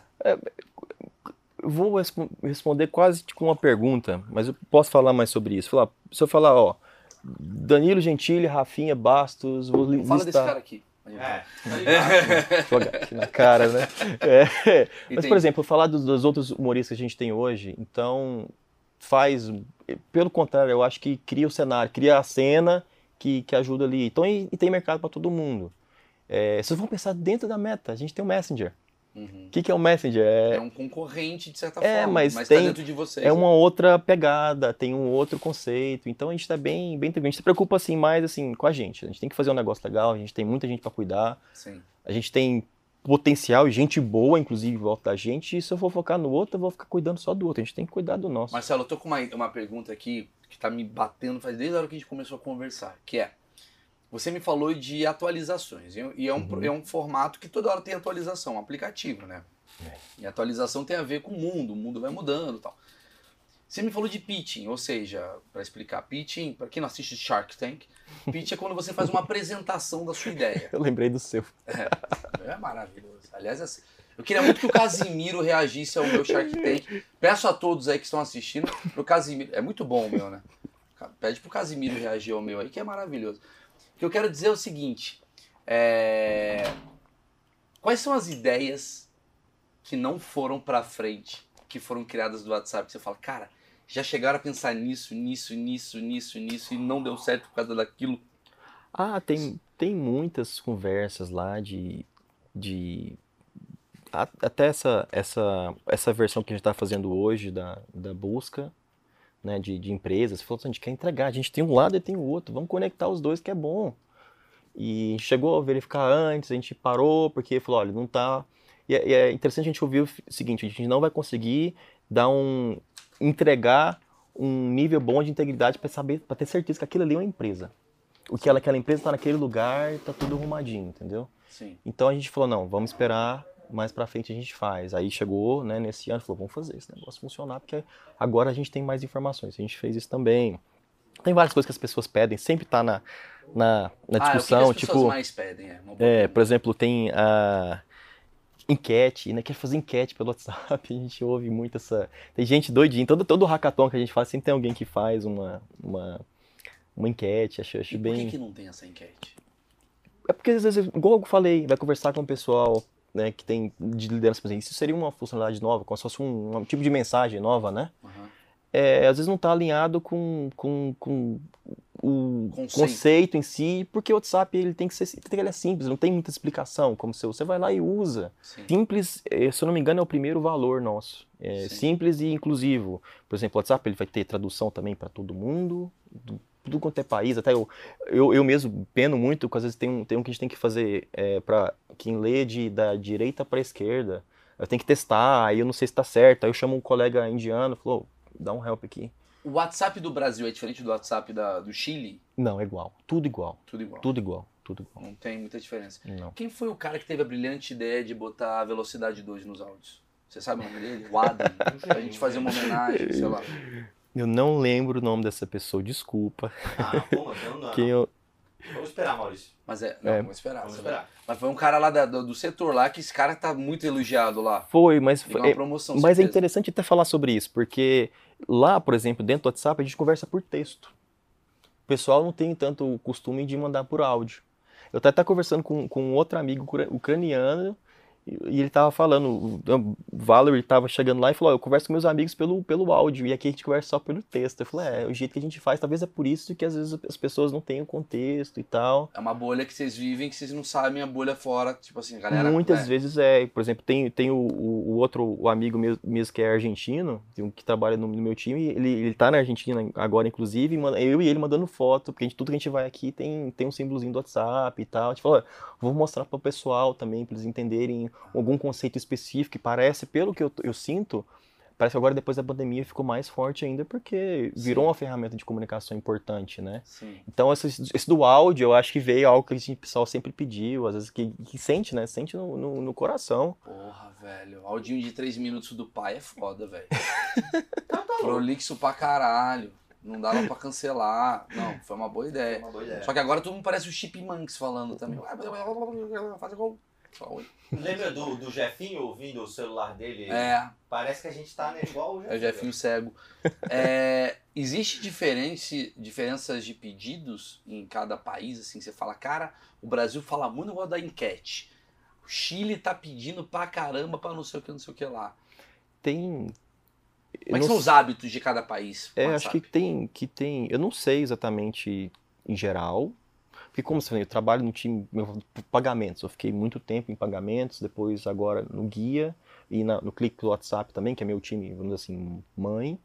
Eu vou respo- responder quase com uma pergunta, mas eu posso falar mais sobre isso. Falar, se eu falar, ó, Danilo Gentili, Rafinha Bastos, vou li- Fala desse listar. cara aqui. É, aqui na cara, né? É. Mas, por exemplo, falar dos, dos outros humoristas que a gente tem hoje, então faz. Pelo contrário, eu acho que cria o cenário, cria a cena que, que ajuda ali. Então, e, e tem mercado para todo mundo. É, vocês vão pensar dentro da meta, a gente tem o Messenger. Uhum. O que, que é o Messenger? É, É um concorrente, de certa É, forma, mas tá tem- dentro de vocês. é né? uma outra pegada, tem um outro conceito. Então a gente está bem, bem tranquilo. A gente se preocupa assim mais assim com a gente. A gente tem que fazer um negócio legal, a gente tem muita gente para cuidar. Sim. A gente tem potencial e gente boa, inclusive, em volta da gente. E se eu for focar no outro, eu vou ficar cuidando só do outro. A gente tem que cuidar do nosso. Marcelo, eu tô com uma, uma pergunta aqui que tá me batendo faz desde a hora que a gente começou a conversar, que é, você me falou de atualizações, e é um, Uhum. é um formato que toda hora tem atualização, um aplicativo, né? E atualização tem a ver com o mundo, o mundo vai mudando e tal. Você me falou de pitching, ou seja, para explicar, pitching, para quem não assiste Shark Tank, pitch é quando você faz uma apresentação da sua ideia. [LAUGHS] Eu lembrei do seu. É maravilhoso. Aliás, assim, eu queria muito que o Casimiro reagisse ao meu Shark Tank. Peço a todos aí que estão assistindo pro Casimiro. É muito bom o meu, né? Pede pro Casimiro reagir ao meu aí, que é maravilhoso. O que eu quero dizer é o seguinte: é, quais são as ideias que não foram pra frente, que foram criadas do WhatsApp? Que você fala, cara, já chegaram a pensar nisso, nisso, nisso, nisso, nisso, e não deu certo por causa daquilo. Ah, tem, tem muitas conversas lá de. de até essa, essa, essa versão que a gente está fazendo hoje da, da busca né, de, de empresas. Falou assim, a gente quer entregar, a gente tem um lado e tem o outro, vamos conectar os dois que é bom. E chegou a verificar antes, a gente parou, porque falou, olha, não tá. E é, e é interessante a gente ouvir o seguinte, a gente não vai conseguir dar um. entregar um nível bom de integridade para saber, para ter certeza que aquilo ali é uma empresa. O que ela, aquela empresa está naquele lugar, tá tudo arrumadinho, entendeu? Sim. Então a gente falou, não, vamos esperar, mais pra frente a gente faz. Aí chegou, né, nesse ano, falou, vamos fazer esse negócio funcionar, porque agora a gente tem mais informações. A gente fez isso também. Tem várias coisas que as pessoas pedem, sempre tá na, na, na Ah, discussão, o que que as pessoas tipo, mais pedem? É, é, por exemplo, tem a enquete, né? Quer fazer enquete pelo [LAUGHS] WhatsApp, a gente ouve muito essa. Tem gente doidinha, todo, todo hackathon que a gente faz, sempre tem alguém que faz uma, uma, uma enquete, acho, acho E por bem. que, que não tem essa enquete? É porque às vezes, igual eu falei, vai conversar com o pessoal né, que tem de liderança, por exemplo, isso seria uma funcionalidade nova, como se fosse um, um tipo de mensagem nova, né? Aham. É, às vezes não está alinhado com, com, com o Conceito. conceito. em si, porque o WhatsApp ele tem que ser ele é simples, não tem muita explicação, como se você vai lá e usa. Sim. Simples, eh, se eu não me engano, é o primeiro valor nosso. É Sim. simples e inclusivo. Por exemplo, o WhatsApp ele vai ter tradução também para todo mundo, do, tudo quanto é país. Até eu, eu, eu mesmo peno muito, porque às vezes tem um, tem um que a gente tem que fazer para quem lê de, da direita para a esquerda. Eu tenho que testar, aí eu não sei se está certo. Aí eu chamo um colega indiano, falou, dá um help aqui. O WhatsApp do Brasil é diferente do WhatsApp da, do Chile? Não, é igual. Tudo igual. Tudo igual. Tudo igual. Tudo igual. Não tem muita diferença. Não. Quem foi o cara que teve a brilhante ideia de botar a velocidade 2 nos áudios? Você sabe o nome dele? O Adam. [LAUGHS] pra gente fazer uma homenagem, sei lá. Eu não lembro o nome dessa pessoa, desculpa. Ah, [LAUGHS] pô, não, não. Quem eu... Vamos esperar, Maurício. Mas é. Não, É. vamos esperar. Vamos você vai- esperar. Mas foi um cara lá da- do, do setor lá que esse cara tá muito elogiado lá. Foi, mas foi, uma promoção. Mas é certeza. interessante até falar sobre isso, porque lá, por exemplo, dentro do WhatsApp, a gente conversa por texto. O pessoal não tem tanto o costume de mandar por áudio. Eu até estava conversando com, com outro amigo ucra- ucraniano E ele tava falando, o Valerie tava chegando lá e falou, ó, eu converso com meus amigos pelo, pelo áudio, e aqui a gente conversa só pelo texto. Eu falei, é, o jeito que a gente faz, talvez é por isso que às vezes as pessoas não têm o contexto e tal. É uma bolha que vocês vivem que vocês não sabem a bolha fora. Tipo assim, galera. Muitas é, vezes é, por exemplo, tem, tem o, o, outro o amigo meu, mesmo que é argentino, tem um que trabalha no, no meu time, ele, ele tá na Argentina agora, inclusive, e eu e ele mandando foto, porque gente- tudo que a gente vai aqui tem, tem um símbolozinho do WhatsApp e tal. A gente falou, vou mostrar para o pessoal também, para eles entenderem algum conceito específico, que parece, pelo que eu, eu sinto, parece que agora depois da pandemia ficou mais forte ainda, porque virou Sim. uma ferramenta de comunicação importante, né? Sim. Então, esse, esse do áudio, eu acho que veio algo que a gente, o pessoal sempre pediu, às vezes que, que sente, né? Sente no, no, no coração. Porra, velho. Audinho de 3 minutos do pai é foda, velho. [LAUGHS] Tá, tá. Prolixo pra caralho. Não dava pra cancelar. Não, foi uma boa ideia. uma boa ideia. Só que agora todo mundo parece o Chipmunks falando também. Faz gol. Só. Lembra do, do Jefinho ouvindo o celular dele? É, Parece que a gente tá né, igual o é o Jefinho cego. É, existe diferença, diferenças de pedidos em cada país? Assim, você fala, cara, o Brasil fala muito negócio da enquete. O Chile tá pedindo pra caramba pra não sei o que, não sei o que lá. Tem. eu Como é que não são os hábitos de cada país? É, acho que tem, que tem. Eu não sei exatamente em geral. Porque, como você falou, eu trabalho no time pagamentos. Eu fiquei muito tempo em pagamentos, depois agora no guia e na- no clique do WhatsApp também, que é meu time, vamos dizer assim, mãe.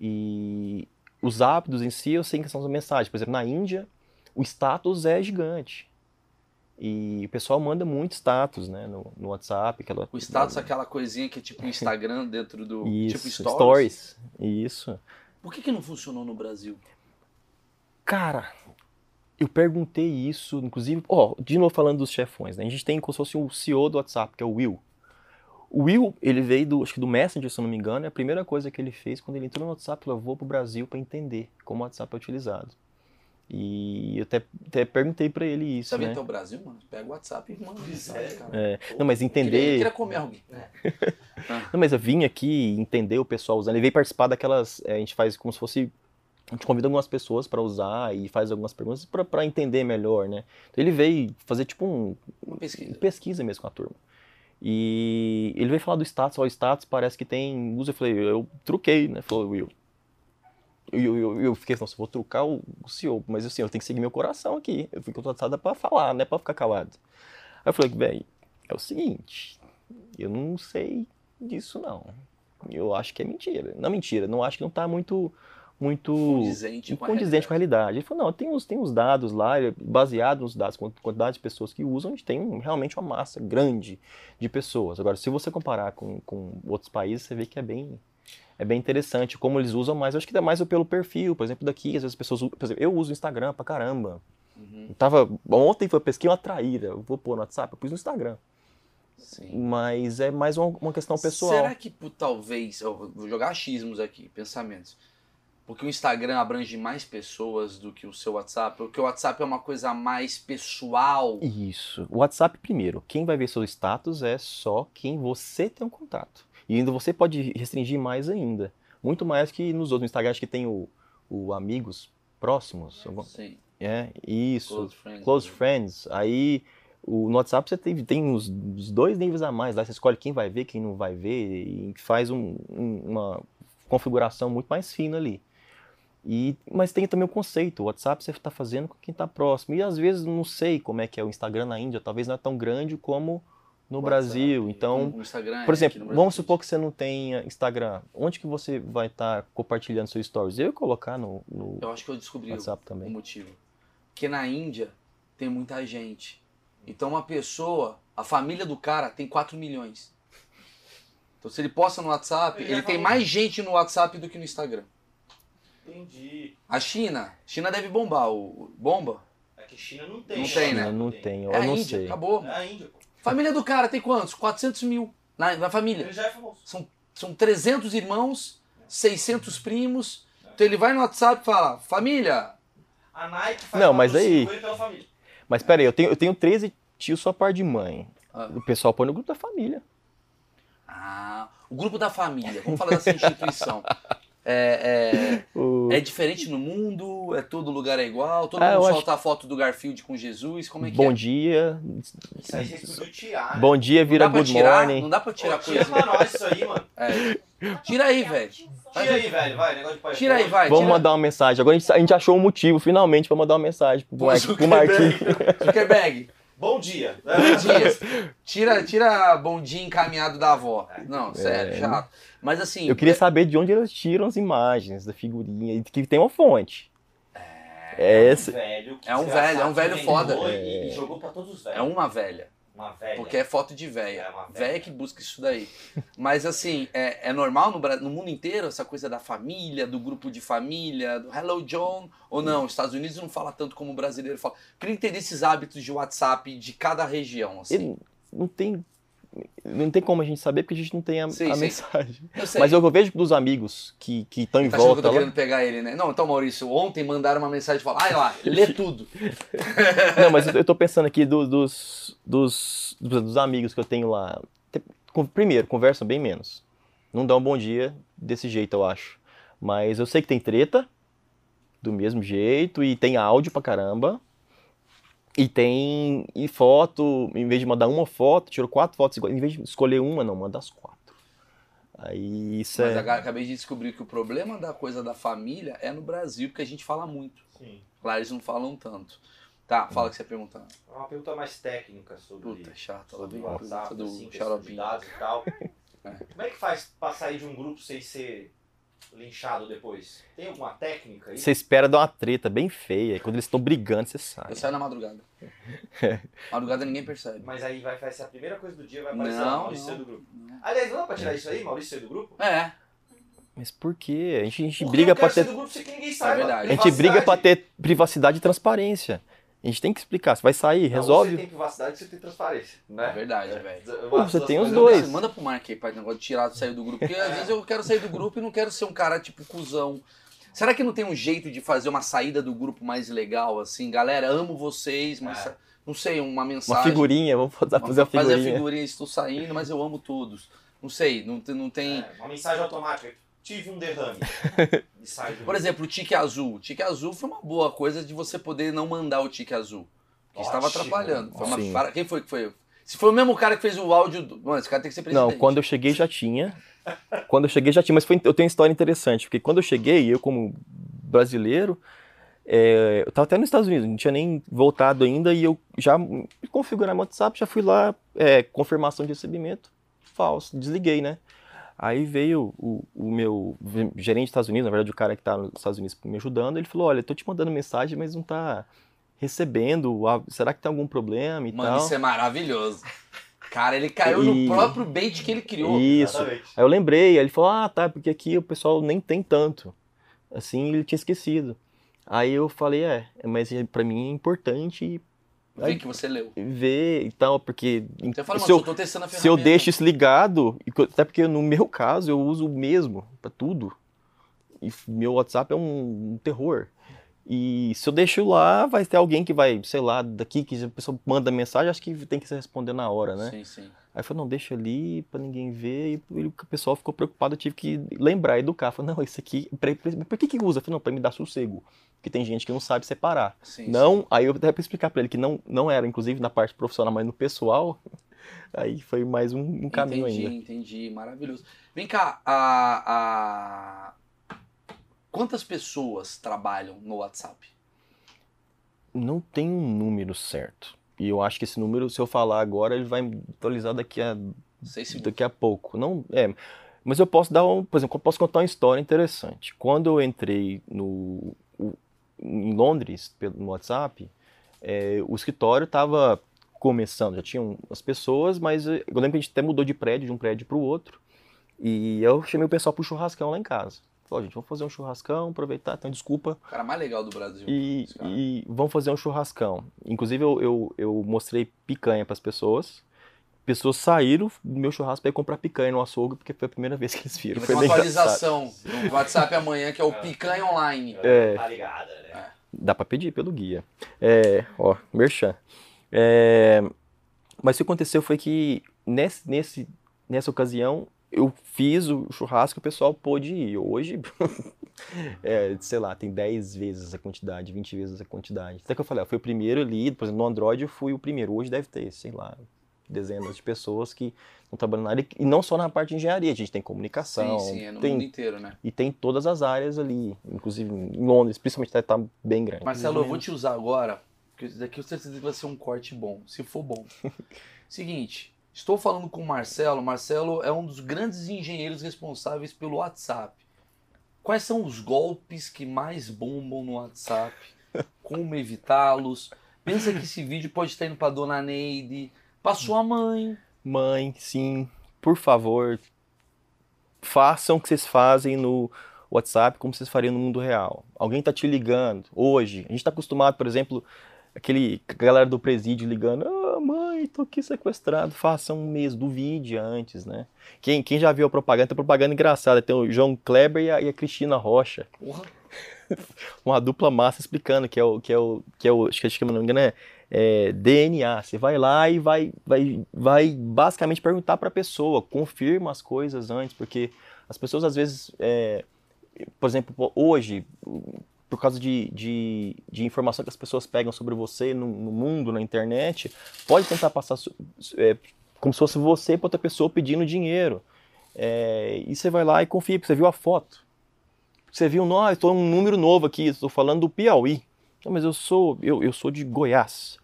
E os hábitos em si, eu sei que são as mensagens. Por exemplo, na Índia, o status é gigante. E o pessoal manda muito status, né, no, no WhatsApp. Aquela, O status é aquela coisinha que é tipo o Instagram [LAUGHS] dentro do. Isso, tipo stories. stories. Isso. Por que, que não funcionou no Brasil? Cara, eu perguntei isso, inclusive, ó, de novo falando dos chefões, né? A gente tem como se fosse o CEO do WhatsApp, que é o Will. O Will, ele veio do, acho que do Messenger, se eu não me engano, e a primeira coisa que ele fez quando ele entrou no WhatsApp, ele levou pro Brasil para entender como o WhatsApp é utilizado. E eu até, até perguntei para ele isso, Você vem né? até o Brasil, mano? Pega o WhatsApp e manda mensagem, Sério? cara. É, não, mas Eu queria, eu entender... queria comer alguém. [LAUGHS] Não, mas eu vim aqui entender o pessoal usando. Ele veio participar daquelas. é, a gente faz como se fosse. A gente convida algumas pessoas para usar e faz algumas perguntas para entender melhor, né? Então ele veio fazer tipo um, Uma pesquisa. pesquisa mesmo com a turma. E ele veio falar do status, ó, o status parece que tem uso. Eu falei, eu truquei, né? Falou, Will. Eu, eu, eu, eu fiquei, nossa, vou trucar o, o CEO, mas assim, eu tenho que seguir meu coração aqui. Eu fui contratada para falar, não é para ficar calado. Aí eu falei, velho, é o seguinte, eu não sei disso não. Eu acho que é mentira. Não mentira, não acho que não tá muito muito Condizente com a condizente com a realidade. Ele falou, não, tem os, tem os dados lá, é baseado nos dados, quant- quantidade de pessoas que usam, a gente tem realmente uma massa grande de pessoas. Agora, se você comparar com, com outros países, você vê que é bem, é bem interessante como eles usam, mas eu acho que dá mais pelo perfil. Por exemplo, daqui, às vezes as pessoas, por exemplo, eu uso o Instagram pra caramba. Uhum, Eu tava, ontem foi pesquisa uma traíra, eu vou pôr no WhatsApp, eu pus no Instagram. sim. Mas é mais uma, uma questão pessoal. Será que por, talvez, eu vou jogar achismos aqui, pensamentos, porque o Instagram abrange mais pessoas do que o seu WhatsApp, porque o WhatsApp é uma coisa mais pessoal. Isso. O WhatsApp, primeiro, quem vai ver seu status é só quem você tem um contato. E ainda você pode restringir mais ainda. Muito mais que nos outros. No Instagram, acho que tem o, o Amigos Próximos. algum- Sim, É, isso. close friends. Close Friends. Aí, o, no WhatsApp você tem, tem os, os dois níveis a mais. Lá você escolhe quem vai ver, quem não vai ver. E faz um- um- uma configuração muito mais fina ali. E, mas tem também o conceito, o WhatsApp você está fazendo com quem está próximo. E às vezes não sei como é que é o Instagram na Índia, talvez não é tão grande como no WhatsApp. Brasil. Então, O Instagram por é exemplo, Brasil. vamos supor que você não tenha Instagram. Onde que você vai estar compartilhando seus stories? Eu ia colocar no, no Eu acho que eu descobri o- WhatsApp o também. motivo. Porque na Índia tem muita gente. Então uma pessoa, a família do cara tem 4 milhões. Então se ele posta no WhatsApp, Ele tem mais gente no WhatsApp do que no Instagram. Entendi. A China, China deve bombar o bomba. É que China não tem. Não tem, né? Não tem, eu é a não Índia, sei. acabou. É a Índia, pô. Família do cara tem quantos? 400 mil na, na família. Ele já é famoso. São, são 300 irmãos, 600 primos. Então ele vai no WhatsApp e fala, família, A Nike faz Não, mas aí- pela família. Mas peraí, eu tenho, eu tenho 13 tios só par de mãe. Ah. O pessoal põe no grupo da família. Ah, o grupo da família. Vamos falar dessa instituição. É, [LAUGHS] O- é, é diferente no mundo? É todo lugar é igual? Todo Ah, mundo acho- solta a foto do Garfield com Jesus? Como é que Bom é? dia. Isso aí podiam tirar. né? Bom dia, vira good tirar? morning. Não dá pra tirar Pô, tira coisa. pra nós isso aí, mano. É. Tira aí, velho. Tira aí, velho. Vai, negócio de pai. Tira aí, vai. Vamos tira. mandar uma mensagem. Agora a gente, a gente achou um motivo, finalmente, pra mandar uma mensagem pro, Mar- pro Marquinhos. Zuckerberg. Bom dia. Bom dia. [LAUGHS] Tira, tira bom dia encaminhado da avó. Não, sério, É. chato. Mas assim. Eu queria saber de onde eles tiram as imagens da figurinha, e que tem uma fonte. É esse. velho. que É um velho, é um velho foda. E, e jogou pra todos os velhos. É uma velha. Uma velha. Porque é foto de véia. É uma véia. Véia que busca isso daí. Mas assim, é, é normal no, no mundo inteiro essa coisa da família, do grupo de família, do Hello John, ou não? Os Estados Unidos não fala tanto como o brasileiro fala. Queria entender esses hábitos de WhatsApp de cada região, assim. Ele não tem. Não tem como a gente saber porque a gente não tem a, Sim, a sim. mensagem. [LAUGHS] Eu. Mas eu vejo dos amigos que estão em Tá achando que eu volta tô querendo pegar ele, né? Não, então, Maurício, ontem mandaram uma mensagem e falaram, ai lá, lê [LAUGHS] tudo. Não, mas eu tô pensando aqui do- dos, dos, dos, amigos que eu tenho lá. Primeiro, conversam bem menos. Não dão um bom dia desse jeito, eu acho. Mas eu sei que tem treta do mesmo jeito e tem áudio pra caramba. E tem e foto, em vez de mandar uma foto, tirou quatro fotos iguais. Em vez de escolher uma, não, manda as quatro. Aí isso Mas é. aga- acabei de descobrir que o problema da coisa da família é no Brasil, porque a gente fala muito. Sim. Lá eles não falam tanto. Tá, fala o que você pergunta. É uma pergunta mais técnica sobre, Puta, chato. Ela sobre vem o com do assim, xaropinho. e tal. [LAUGHS] É. Como é que faz pra sair de um grupo sem ser linchado depois? Tem alguma técnica aí? Você espera dar uma treta bem feia. e Quando eles estão brigando, você sabe. Eu saio na madrugada. [LAUGHS] madrugada ninguém percebe. Mas aí vai, vai ser a primeira coisa do dia, vai aparecer Não, lá, Maurício não. do grupo. Aliás, não dá pra tirar isso aí, Maurício do grupo? É, Mas por quê? A gente, a gente Porque briga pra ter. do grupo sem que ninguém saiba. verdade. A gente briga pra ter privacidade e transparência. A gente tem que explicar. Você vai sair, Não, resolve. Você tem privacidade e você tem transparência, né? é verdade, velho. Pô, você tem os Manda- dois. Manda pro Mark aí pra negócio de tirar, sair do grupo. Porque às vezes eu quero sair do grupo e não quero ser um cara tipo cuzão. Será que não tem um jeito de fazer uma saída do grupo mais legal, assim? Galera, amo vocês, mas É. não sei, uma mensagem. Uma figurinha, vamos fazer, fazer uma Fazer a figurinha. figurinha, estou saindo, mas eu amo todos. Não sei, não, tem- não tem. É, uma mensagem automática. Tive um derrame. [LAUGHS] Por exemplo, o tique azul. O tique azul foi uma boa coisa de você poder não mandar o tique azul. Que estava Ótimo. atrapalhando. Foi uma para- Quem foi que foi? Se foi o mesmo cara que fez o áudio. Do... Mano, esse cara tem que ser presidente. Não, quando eu cheguei já tinha. Quando eu cheguei já tinha, mas foi- eu tenho uma história interessante, porque quando eu cheguei, eu como brasileiro, é, eu tava até nos Estados Unidos, não tinha nem voltado ainda, e eu já me configurar meu WhatsApp, já fui lá, é, confirmação de recebimento, falso, desliguei, né? Aí veio o, o meu gerente dos Estados Unidos, na verdade o cara que tá nos Estados Unidos me ajudando, ele falou, olha, eu tô te mandando mensagem, mas não tá recebendo, será que tem algum problema e Mano, tal? isso é maravilhoso. Cara, ele caiu E- no próprio bait que ele criou. Isso. Exatamente. Aí eu lembrei, aí ele falou, ah, tá, porque aqui o pessoal nem tem tanto. Assim, ele tinha esquecido. Aí eu falei, é, mas pra mim é importante Vê que você leu. ver e tal, porque fala, mano, se, eu, eu se eu deixo isso ligado, até porque no meu caso eu uso o mesmo pra tudo. E meu WhatsApp é um, um terror. E se eu deixo lá, vai ter alguém que vai, sei lá, daqui que a pessoa manda mensagem, acho que tem que se responder na hora, né? Sim, sim. Aí eu falei, não, deixa ali pra ninguém ver. E o pessoal ficou preocupado, eu tive que lembrar, educar. Falei, não, isso aqui, pra- pra- por que que usa? Eu falei, não, pra me dar sossego. Porque tem gente que não sabe separar. sim não, sim. aí eu até explicar pra ele que não, não era, inclusive na parte profissional, mas no pessoal. [LAUGHS] Aí foi mais um, um caminho entendi, ainda. entendi. Maravilhoso. Vem cá, a, a... quantas pessoas trabalham no WhatsApp? Não tem um número certo. E eu acho que esse número, se eu falar agora, ele vai atualizar daqui a daqui a pouco. Não, é, mas eu posso dar um, por exemplo, eu posso contar uma história interessante. Quando eu entrei no o- em Londres pelo no WhatsApp, é, o escritório estava começando, já tinham as pessoas, mas eu lembro que a gente até mudou de prédio, de um prédio para o outro. E eu chamei o pessoal para o churrascão lá em casa. Falei, gente, vamos fazer um churrascão, aproveitar, então desculpa, O cara mais legal do Brasil. e, e vamos fazer um churrascão. Inclusive, eu, eu, eu mostrei picanha para as pessoas. Pessoas saíram do meu churrasco para ir comprar picanha no açougue, porque foi a primeira vez que eles E viram. vai Foi ter uma atualização no WhatsApp amanhã, que é o Picanha Online. É. Tá ligada, né? Dá para pedir pelo guia. É, ó, merchan. É, mas o que aconteceu foi que nesse, nesse, nessa ocasião eu fiz o churrasco, o pessoal pôde ir. Hoje, [LAUGHS] é, sei lá, tem 10 vezes a quantidade, 20 vezes a quantidade. Até que eu falei, ó, foi o primeiro ali, por exemplo, no Android eu fui o primeiro. Hoje deve ter, sei lá, dezenas de pessoas que estão trabalhando na área, e não só na parte de engenharia, a gente tem comunicação, Sim, sim, é no tem, mundo inteiro, né? e tem todas as áreas ali, inclusive em Londres, principalmente tá, tá bem grande. Marcelo, eu vou te usar agora, porque isso daqui eu tenho certeza que vai ser um corte bom, se for bom. [LAUGHS] Seguinte, estou falando com o Marcelo. Marcelo é um dos grandes engenheiros responsáveis pelo WhatsApp. Quais são os golpes que mais bombam no WhatsApp? [LAUGHS] Como evitá-los? Pensa que esse vídeo pode estar indo para dona Neide, para sua mãe. Mãe, sim, por favor, façam o que vocês fazem no WhatsApp como vocês fariam no mundo real. Alguém tá te ligando hoje. A gente está acostumado, por exemplo, aquele galera do presídio ligando, ah, mãe, tô aqui sequestrado. Façam um mês do vídeo antes, né? Quem, quem já viu a propaganda, tem propaganda engraçada. Tem o João Kleber e a, e a Cristina Rocha. [LAUGHS] Uma dupla massa explicando que é o que é o que é o acho que não me engano é, é DNA. Você vai lá e vai vai vai basicamente perguntar para a pessoa, confirma as coisas antes, porque as pessoas às vezes é, por exemplo, hoje, por causa de, de, de informação que as pessoas pegam sobre você no, no mundo, na internet, pode tentar passar é, como se fosse você para outra pessoa pedindo dinheiro. É, e você vai lá e confia, porque você viu a foto. Você viu, não, estou um número novo aqui, estou falando do Piauí. Não, mas eu sou, eu, eu sou de Goiás.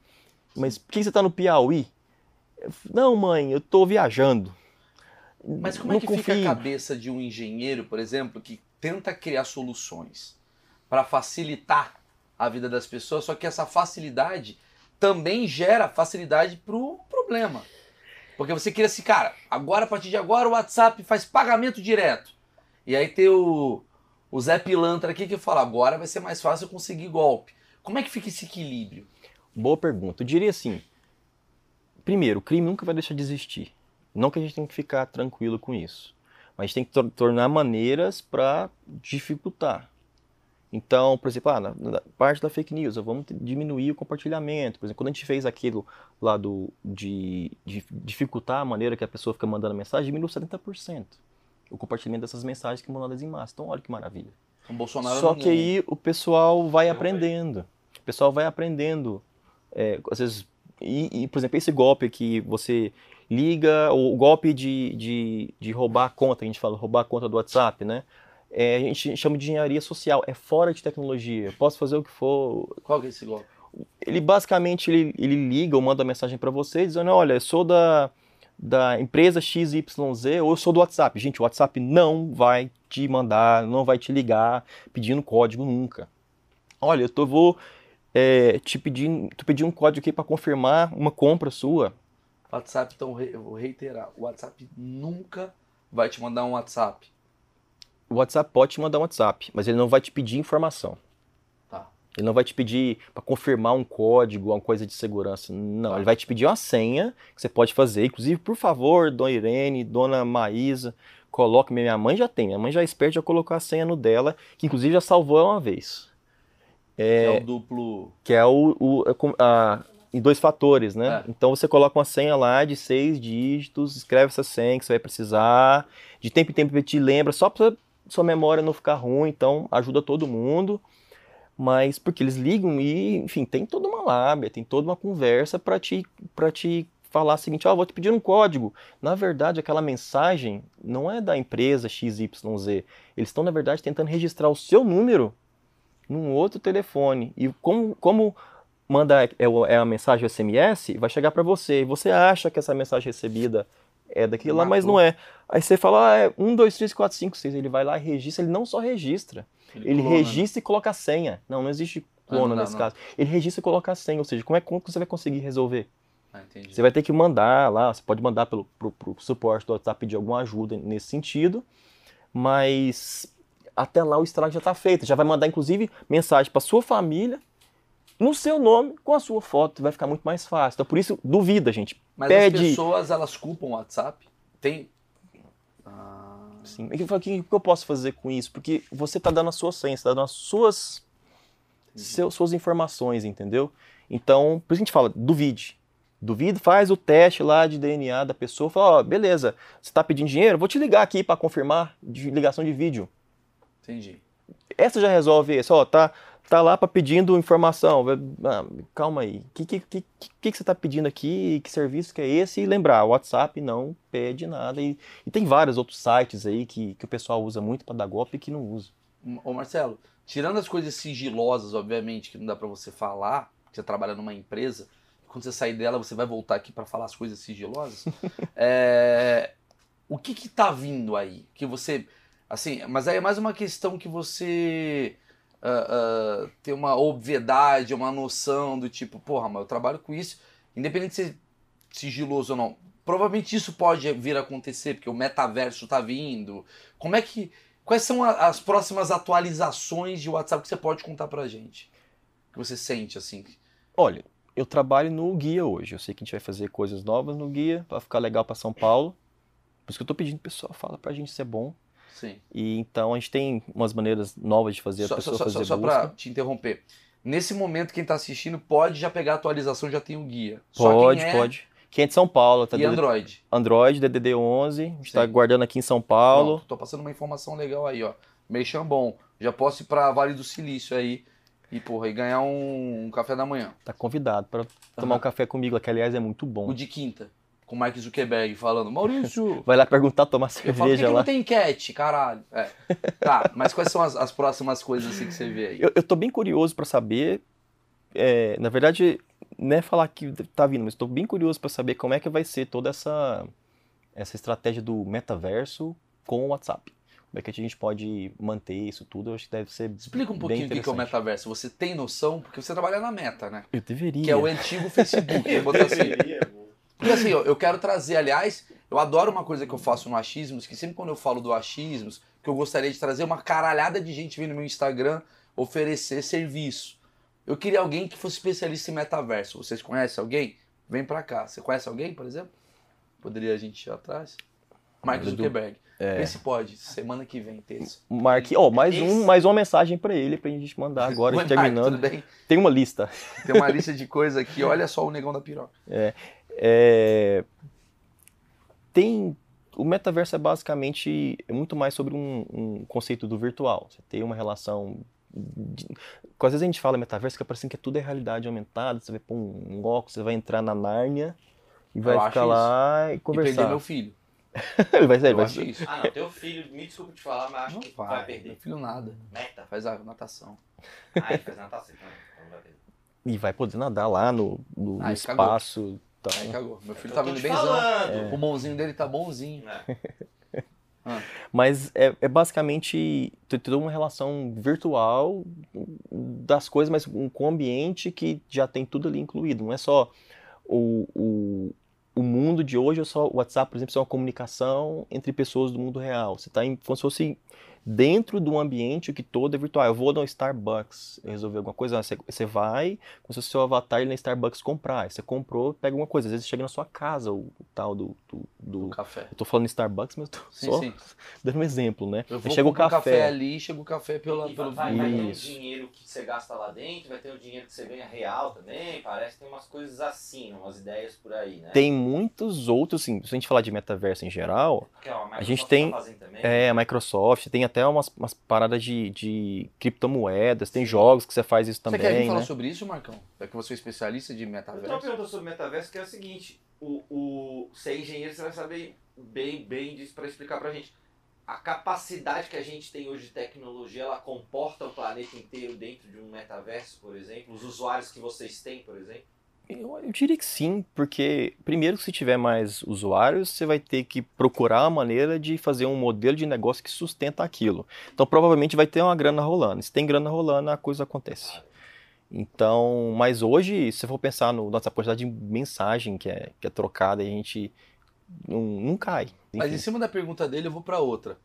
Mas por que você está no Piauí? Não, mãe, eu estou viajando. Mas como é Não que fica confie. a cabeça de um engenheiro, por exemplo, que tenta criar soluções para facilitar a vida das pessoas, só que essa facilidade também gera facilidade pro problema. Porque você queria assim, cara, agora a partir de agora o WhatsApp faz pagamento direto. E aí tem o, o Zé Pilantra aqui que fala, agora vai ser mais fácil conseguir golpe. Como é que fica esse equilíbrio? Boa pergunta. Eu diria assim: primeiro, o crime nunca vai deixar de existir. Não que a gente tenha que ficar tranquilo com isso. Mas a gente tem que tor- tornar maneiras para dificultar. Então, por exemplo, ah, na, na parte da fake news, vamos diminuir o compartilhamento. Por exemplo, quando a gente fez aquilo lá do, de, de dificultar a maneira que a pessoa fica mandando mensagem, diminuiu 70% o compartilhamento dessas mensagens que mandadas em massa. Então, olha que maravilha. O Bolsonaro Só não- que aí o pessoal vai aí. aprendendo. O pessoal vai aprendendo. É, às vezes, e, e, por exemplo, esse golpe que você liga, o golpe de, de, de roubar a conta, a gente fala roubar a conta do WhatsApp, né? É, a gente chama de engenharia social, é fora de tecnologia. Eu posso fazer o que for. Qual que é esse golpe? Ele basicamente ele, ele liga ou manda mensagem para você dizendo: Olha, eu sou da, da empresa XYZ ou eu sou do WhatsApp. Gente, o WhatsApp não vai te mandar, não vai te ligar pedindo código nunca. Olha, eu tô, vou é, te pedir, te pedir um código aqui para confirmar uma compra sua. WhatsApp, então eu vou reiterar, o WhatsApp nunca vai te mandar um WhatsApp. O WhatsApp pode te mandar um WhatsApp, mas ele não vai te pedir informação. Tá. Ele não vai te pedir para confirmar um código, uma coisa de segurança. Não, Tá. ele vai te pedir uma senha que você pode fazer. Inclusive, por favor, dona Irene, dona Maísa, coloque. Minha mãe já tem, minha mãe já é esperta, já colocou a senha no dela, que inclusive já salvou ela uma vez. Que é o duplo. Que é o, o- a com- a- em dois fatores, né? É. Então você coloca uma senha lá de seis dígitos, escreve essa senha que você vai precisar. De tempo em tempo te lembra, só para sua memória não ficar ruim, então ajuda todo mundo. Mas porque eles ligam e, enfim, tem toda uma lábia, tem toda uma conversa para te, pra te falar o seguinte: ó, vou te pedir um código. Na verdade, aquela mensagem não é da empresa XYZ. Eles estão, na verdade, tentando registrar o seu número num outro telefone. E como, como manda é, é a mensagem SMS, vai chegar para você. E você acha que essa mensagem recebida é daquilo lá, mas não é. Aí você fala, ah, é 1, 2, 3, 4, 5, 6. Ele vai lá e registra. Ele não só registra, ele clona, né? registra e coloca a senha. Não, não existe Ah, não clona dá, nesse não. caso. Ele registra e coloca a senha. Ou seja, como é como você vai conseguir resolver? Ah. Você vai ter que mandar lá, você pode mandar pelo pro, pro suporte do WhatsApp pedir alguma ajuda nesse sentido, mas até lá o estrago já está feito. Já vai mandar, inclusive, mensagem para sua família, no seu nome, com a sua foto, vai ficar muito mais fácil. Então, por isso, duvida, gente. Mas pede- as pessoas, elas culpam o WhatsApp? Tem. Ah, Sim. O que, eu posso fazer com isso? Porque você está dando a sua senha, está dando as suas, seu- suas informações, entendeu? Então, por isso que a gente fala, duvide. Duvida, faz o teste lá de DNA da pessoa, fala, ó, beleza, você tá pedindo dinheiro? Vou te ligar aqui para confirmar de ligação de vídeo. Entendi. Essa já resolve isso, ó, tá, tá lá para pedindo informação. Ah, calma aí, o que, que, que, que, que você tá pedindo aqui? Que serviço que é esse? E lembrar, o WhatsApp não pede nada. E, e tem vários outros sites aí que, que o pessoal usa muito para dar golpe e que não usa. Ô Marcelo, tirando as coisas sigilosas, obviamente, que não dá para você falar, que você trabalha numa empresa, quando você sair dela, você vai voltar aqui para falar as coisas sigilosas. [LAUGHS] é, o que que tá vindo aí? Que você, assim, mas aí é mais uma questão que você uh, uh, tem uma obviedade, uma noção do tipo, porra, mas eu trabalho com isso, independente de ser sigiloso ou não. Provavelmente isso pode vir a acontecer, porque o metaverso tá vindo. Como é que. Quais são a, as próximas atualizações de WhatsApp que você pode contar pra gente? Que você sente, assim? Olha, eu trabalho no guia hoje. Eu sei que a gente vai fazer coisas novas no guia para ficar legal para São Paulo. Por isso que eu tô pedindo pessoal, fala pra gente se é bom. Sim. E então a gente tem umas maneiras novas de fazer Só, a pessoa só, fazer só, só pra te interromper. Nesse momento, quem tá assistindo pode já pegar a atualização, já tem o guia. Só Pode, quem é pode. Quem é de São Paulo, tá E Android. Android, DDD 11, a gente tá Sim. guardando aqui em São Paulo. Pronto, tô passando uma informação legal aí, ó. Merchan bom. Já posso ir pra Vale do Silício aí e, porra, e ganhar um, um café da manhã. Tá convidado para tomar um café comigo, que aliás é muito bom. O de quinta. Com o Mark Zuckerberg falando, Maurício, [LAUGHS] Vai lá perguntar, tomar eu falo, por que, cerveja que lá. não tem enquete, caralho? É. Tá, mas quais são as, as próximas coisas assim que você vê aí? Eu, eu tô bem curioso para saber. é, na verdade, não é falar que tá vindo, mas estou bem curioso para saber como é que vai ser toda essa, essa estratégia do metaverso com o WhatsApp. Como é que a gente pode manter isso tudo? Eu acho que deve ser. Explica um bem pouquinho o que é o metaverso. Você tem noção? Porque você trabalha na meta, né? Eu deveria. Que é o antigo Facebook. Eu botar assim. Porque assim, ó, eu quero trazer, aliás, eu adoro uma coisa que eu faço no Achismos, que sempre quando eu falo do Achismos, que eu gostaria de trazer uma caralhada de gente vindo no meu Instagram oferecer serviço. Eu queria alguém que fosse especialista em metaverso. Vocês conhecem alguém? Vem pra cá. Você conhece alguém, por exemplo? Poderia a gente ir atrás? Mark Zuckerberg. É. Vê se pode, semana que vem, terça. Mark, ó, mais, Esse- um, mais uma mensagem para ele pra gente mandar [LAUGHS] agora, Oi, terminando. Tem uma lista. Tem uma lista de coisas aqui, olha só o negão da piroca. É, tem o metaverso é basicamente é muito mais sobre um, um conceito do virtual. Você tem uma relação de, às vezes a gente fala metaverso que é parecendo que tudo é realidade aumentada. Você vai pôr um, um óculos, você vai entrar na Nárnia e vai Eu ficar lá e E perder conversar. meu filho. Ele [LAUGHS] vai, Eu vai acho isso. Ah, não, teu filho, me desculpa te falar, mas acho Não que vai, vai meu perder. filho nada. Meta. Faz a natação. Ah, ele fez natação, então não vai perder. e vai poder nadar lá no, no- no Ai, cagou. Então, Aí cagou. Meu filho tá vindo benzão. falando. O mãozinho dele tá bonzinho. É. [LAUGHS] Mas é, é basicamente toda uma relação virtual das coisas, mas um- com o ambiente que já tem tudo ali incluído. Não é só o, o, o mundo de hoje, é só o WhatsApp, por exemplo, é uma comunicação entre pessoas do mundo real. Você está como se fosse dentro de um ambiente que todo é virtual. Eu vou no Starbucks resolver alguma coisa, você, você vai, com o seu avatar na Starbucks comprar. Aí Você comprou, pega alguma coisa. Às vezes chega na sua casa o, o tal do, do, do- O café. Eu tô falando Starbucks, mas eu tô Sim, só sim. [LAUGHS] dando um exemplo, né? Eu vou chega o café. café ali, chega o café pela, E pelo vai, vai ter Isso. dinheiro que você gasta lá dentro, vai ter o dinheiro que você ganha real também, parece que tem umas coisas assim, umas ideias por aí, né? Tem muitos outros, assim, se a gente falar de metaverso em geral, a gente Microsoft tem- Tá também. é a Microsoft, tem até umas, umas paradas de, de criptomoedas, tem jogos que você faz isso Você quer vir também, falar né? sobre isso, Marcão? É que você é especialista de Eu tenho uma metaverso. pergunta sobre metaverso que é o seguinte: o, o, você é engenheiro, você vai saber bem, bem disso para explicar pra gente. A capacidade que a gente tem hoje de tecnologia, ela comporta o planeta inteiro dentro de um metaverso, por exemplo? Os usuários que vocês têm, por exemplo? Eu, eu diria que sim, porque primeiro que se tiver mais usuários, você vai ter que procurar uma maneira de fazer um modelo de negócio que sustenta aquilo. Então provavelmente vai ter uma grana rolando. Se tem grana rolando, a coisa acontece. Então, mas hoje, se você for pensar no nossa quantidade de mensagem que é, que é trocada, a gente não, não cai. Mas Enfim. em cima da pergunta dele, eu vou pra outra.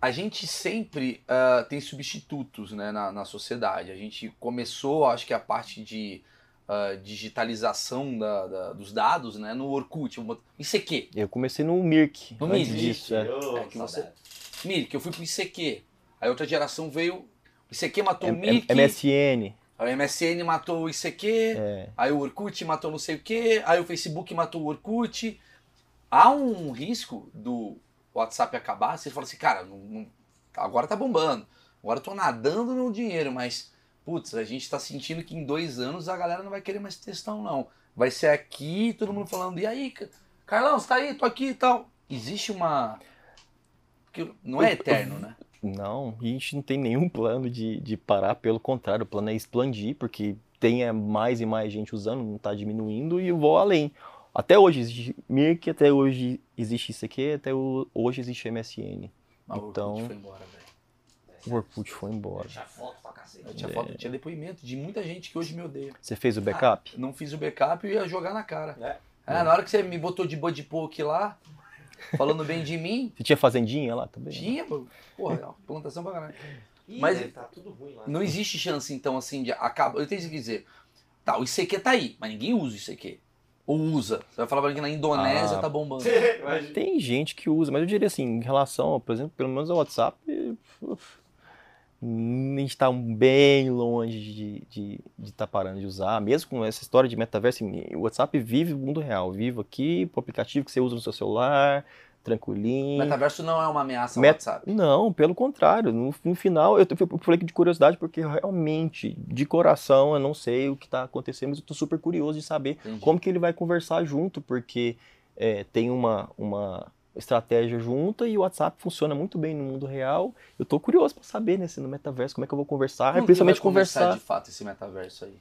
A gente sempre ah, tem substitutos né, na, na sociedade. A gente começou, acho que a parte de ah, digitalização da- da- dos dados né, no Orkut, uma- ICQ. Eu comecei no Mirk. No Mirk, disso, é. É que você- saudade. Mir, que eu fui pro ICQ. Aí outra geração veio. O ICQ matou o M- Mir. M- MSN. Aí o MSN matou o ICQ, É. aí o Orkut matou não sei o quê, aí o Facebook matou o Orkut. Há um risco do WhatsApp acabar, você fala assim, cara, não- não- agora tá bombando, agora eu tô nadando no dinheiro, mas, putz, a gente tá sentindo que em dois anos a galera não vai querer mais textão, não. Vai ser aqui, todo mundo falando, e aí, Ca- Carlão, você tá aí, tô aqui e tal. Existe uma... Porque não é eterno, né? Não, a gente não tem nenhum plano de, de parar, pelo contrário, o plano é expandir, porque tem é, mais e mais gente usando, não está diminuindo, e eu vou além. Até hoje existe Mirk, até hoje existe isso aqui, até hoje existe MSN. Mas o Então- foi embora, velho. O Orkut foi embora. Tinha foto pra cacete. Eu tinha, foto, tinha depoimento de muita gente que hoje me odeia. Você fez o backup? Não fiz o backup e ia jogar na cara. É. É, na hora que você me botou de body poke lá, falando bem de mim, Você tinha fazendinha lá também? tinha, mano. Porra, ó, plantação pra caralho. Ih, Mas- deve tá tudo ruim lá. Não existe chance, então, assim, de acabar. Eu tenho que dizer, tá, o ICQ tá aí, mas ninguém usa o ICQ. Ou usa. Você vai falar pra mim que na Indonésia Ah. tá bombando. [LAUGHS] Tem gente que usa, mas eu diria assim, em relação, por exemplo, pelo menos ao WhatsApp, uf, a gente está bem longe de estar de, de tá parando de usar. Mesmo com essa história de metaverso, assim, o WhatsApp vive o mundo real. Vive aqui, o aplicativo que você usa no seu celular, tranquilinho. Metaverso não é uma ameaça ao Met- WhatsApp. Não, pelo contrário. No, no final, eu, eu falei que de curiosidade, porque realmente, de coração, eu não sei o que está acontecendo, mas eu estou super curioso de saber Entendi. como que ele vai conversar junto, porque é, tem uma, uma estratégia junta e o WhatsApp funciona muito bem no mundo real. Eu tô curioso para saber, né, se no metaverso, como é que eu vou conversar, que principalmente vai começar conversar. de fato esse metaverso aí?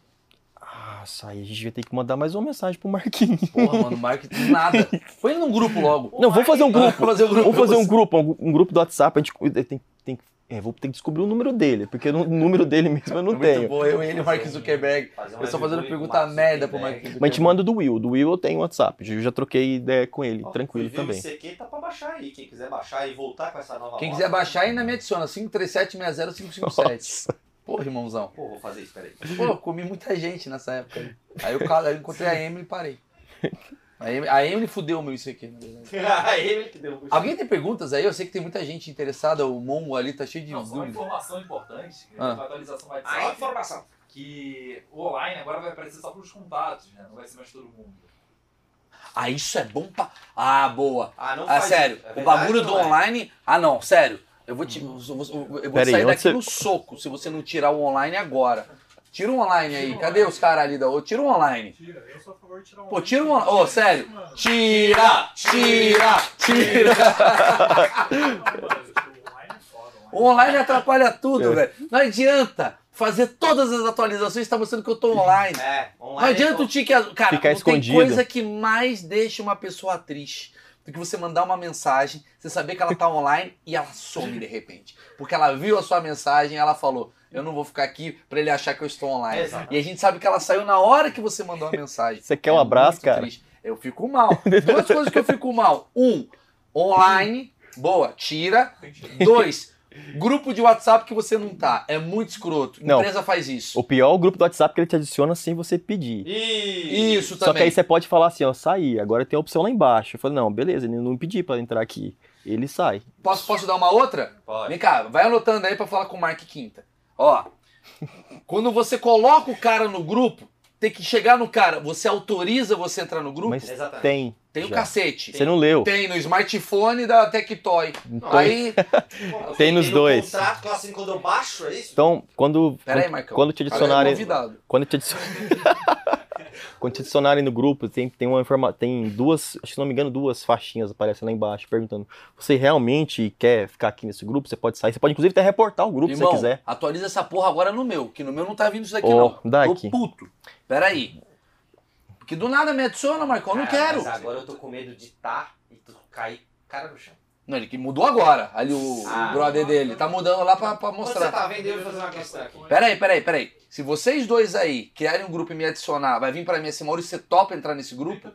Ah, aí a gente vai ter que mandar mais uma mensagem pro Marquinhos. Porra, mano, marketing nada. Põe num grupo logo. Não, vamos fazer um grupo. Vamos fazer um grupo. Vamos fazer um grupo, um, grupo do WhatsApp, a gente tem, tem, é, vou ter que descobrir o número dele, porque o número dele mesmo eu não Muito tenho. bom, eu, ele e o Mark Zuckerberg. Um Eu só fazendo pergunta Mark merda pro Mark Zuckerberg. Mas a gente manda do Will. Do Will eu tenho WhatsApp. Eu já troquei ideia com ele, Ó, tranquilo também. O ICQ tá pra baixar aí. Quem quiser baixar e voltar com essa nova Quem quiser baixar ainda me adiciona 537-60-557. Porra, irmãozão. Pô, vou fazer isso, peraí. Pô, eu comi muita gente nessa época. aí. Eu, eu encontrei a Emily e parei. A Emily, a Emily fudeu o meu isso aqui, na verdade. [LAUGHS] Aí ele que deu Alguém tem perguntas aí? Eu sei que tem muita gente interessada. O Mongo ali tá cheio de Não, só uma dúvidas. informação importante, que Ah. a atualização do A WhatsApp, informação. que o online agora vai aparecer só para os contatos, né? Não vai ser mais todo mundo. Ah, isso é bom pra. Ah, boa. Ah, não Ah, faz sério. isso. É o verdade bagulho do não é? online. Ah, não, sério. Eu vou, te, eu vou, eu vou Pera aí, sair onde daqui você- no soco se você não tirar o online agora. Tira o online aí. Cadê os caras ali da. Ô, Tira o online. Tira, eu sou a favor de tirar um. Pô, tira o online. Ô, sério. Mano, Tira! Tira! Tira! [LAUGHS] o online é online atrapalha tudo, É. velho. Não adianta fazer todas as atualizações e tá mostrando que eu tô online. É, Não online. adianta o tique azul. Cara, Ficar não escondido. tem coisa que mais deixa uma pessoa triste do que você mandar uma mensagem, você saber que ela tá online e ela some de repente. Porque ela viu a sua mensagem e ela falou: Eu não vou ficar aqui pra ele achar que eu estou online. Exato. E a gente sabe que ela saiu na hora que você mandou a mensagem. Você quer um abraço, muito cara? triste. Eu fico mal. Duas coisas que eu fico mal. Um, online, boa, tira. Dois, grupo de WhatsApp que você não tá. É muito escroto. Não. Empresa faz isso. O pior é o grupo do WhatsApp que ele te adiciona sem você pedir. Ih, Isso Só que também. aí você pode falar assim, ó, sair. Agora tem a opção lá embaixo. Eu falei, não, beleza, ele não pediu pra entrar aqui. Ele sai. Posso, posso dar uma outra? Pode. Vem cá, vai anotando aí pra falar com o Mark Quinta. Ó, quando você coloca o cara no grupo, tem que chegar no cara. Você autoriza você entrar no grupo? Mas Exatamente. tem. Tem o já. cacete. Você não leu. Tem no smartphone da Tectoy. Então, Aí, [LAUGHS] Tem nos no dois. contrato que assim, quando eu baixo, é isso? então, quando, Pera aí, quando, Marcão. quando te é adicionarem. convidado. Quando te, adicion... [LAUGHS] quando te adicionarem no grupo, tem, tem uma informa... tem duas, acho que se não me engano, duas faixinhas aparecem lá embaixo perguntando: você realmente quer ficar aqui nesse grupo? Você pode sair, você pode inclusive até reportar o grupo se Irmão, você quiser. atualiza essa porra agora no meu, que no meu não tá vindo isso daqui Ô, não. dá Tô aqui. puto. Pera aí. Porque do nada me adiciona, Marcão, eu não Cara, quero. Mas agora eu tô com medo de estar e tu cair cara no chão. Não, ele que mudou agora. Ali o, Ah. o brother dele. Tá mudando lá pra, pra Quando você mostrar. tá vendo, eu vou fazer uma questão aqui. Peraí, peraí, peraí. Se vocês dois aí criarem um grupo e me adicionar, vai vir pra mim assim, Maurício, você topa entrar nesse grupo?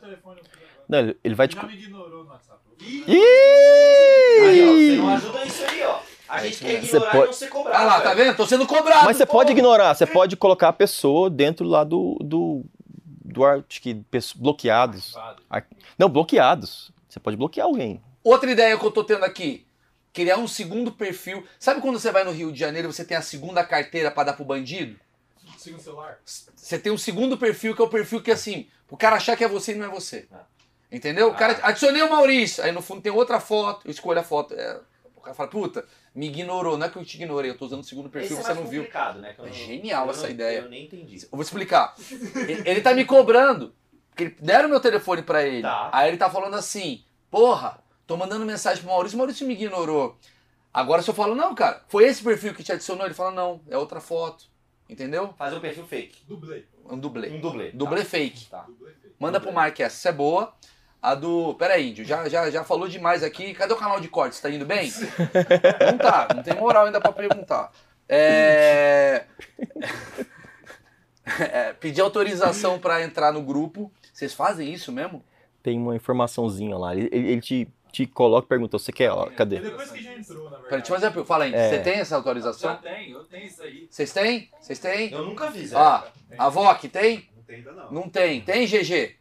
Não, ele- ele vai te. Já me ignorou no WhatsApp. Aí, ó, você não Ih! ajuda isso aí, ó. A gente quer Você ignorar pode- e não ser cobrado. Ah lá, tá velho. vendo? Tô sendo cobrado. Mas você porra. pode ignorar, você pode colocar a pessoa dentro lá do. do, do acho que bloqueados. Arquivado. Não, bloqueados. Você pode bloquear alguém. Outra ideia que eu tô tendo aqui. Criar um segundo perfil. Sabe quando você vai no Rio de Janeiro e você tem a segunda carteira pra dar pro bandido? Siga o celular. Você tem um segundo perfil, que é o perfil que assim, o cara achar que é você e não é você. Entendeu? O cara, adicionei o Maurício, aí no fundo tem outra foto, eu escolho a foto. é, o cara fala, puta, me ignorou, não é que eu te ignorei, eu tô usando o segundo perfil, Esse é você mais não viu. complicado, né? que eu É não- genial eu essa não- ideia. Eu nem entendi. Eu vou explicar. Ele- Ele tá me cobrando. Porque deram meu telefone pra ele. Tá. Aí ele tá falando assim: Porra, tô mandando mensagem pro Maurício, o Maurício me ignorou. Agora se eu falo, não, cara, foi esse perfil que te adicionou? Ele fala, não, é outra foto. Entendeu? Fazer um perfil fake. Dublê. Um dublê. Um dublê. Dublê fake. Tá. Dublê feito. Manda pro Mark essa, essa é boa. A do. Pera aí, Índio, já, já, já falou demais aqui. Cadê o canal de cortes? Tá indo bem? [LAUGHS] Não tá, não tem moral ainda pra perguntar. É. [LAUGHS] é, pedir autorização pra entrar no grupo. Vocês fazem isso mesmo? Tem uma informaçãozinha lá. Ele, ele- te, te coloca e pergunta, você quer? Ó, E cadê? depois que já entrou, na verdade. Peraí, deixa eu fazer uma pergunta. Fala aí, É. você tem essa Já autorização? tem, eu tenho isso aí. Vocês têm? Vocês têm? Eu nunca vi, Zé. Ó, a VOC tem? Não tem ainda não. Não tem. Tem, GG?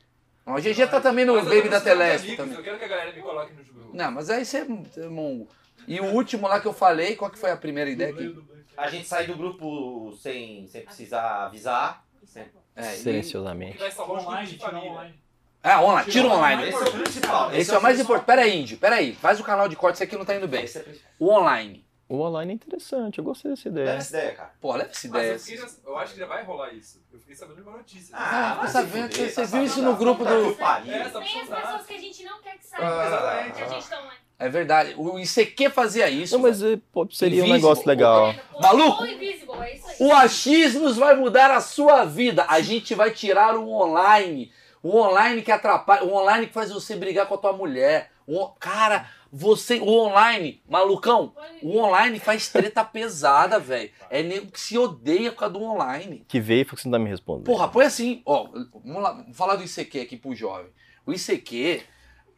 A GG tá também no Mas Baby da Telesp também. Eu quero que a galera me coloque nos grupos. Não, mas aí você é mongo. E o último lá que eu falei, qual que foi a primeira ideia aqui? A gente sai do grupo sem, sem precisar avisar. Sem... É, O Silenciosamente. que vai salvar os grupos Online, tira online. Ah, online, tira online. Esse é o principal. Esse é o mais importante. Pera aí, Índio, pera aí. Faz o canal de corte, isso aqui não tá indo bem. Esse é o. O online. O online é interessante, eu gostei dessa Leva ideia. essa ideia, cara. Pô, leva essa Mas ideia. eu, fiquei- eu acho que já vai rolar isso. Eu fiquei sabendo de uma notícia. Ah, vai você tá viu isso no grupo do-. É, Nem as pessoas que a gente não quer que Ah, saibam exatamente. que a gente tá online. É verdade. O ICQ fazia isso. Não, mas eh, pô, seria um Invisible. negócio legal. Maluco? O Invisible, é isso aí. O achismos vai mudar a sua vida. A gente vai tirar o online. O online que atrapalha. O online que faz você brigar com a tua mulher. O, cara, você. O online, malucão. O online faz treta pesada, velho. É nego que se odeia por causa do online. Que veio e falou que você não tá me respondendo. Porra, põe assim, ó, vamos lá, vamos falar do ICQ aqui pro jovem. O ICQ,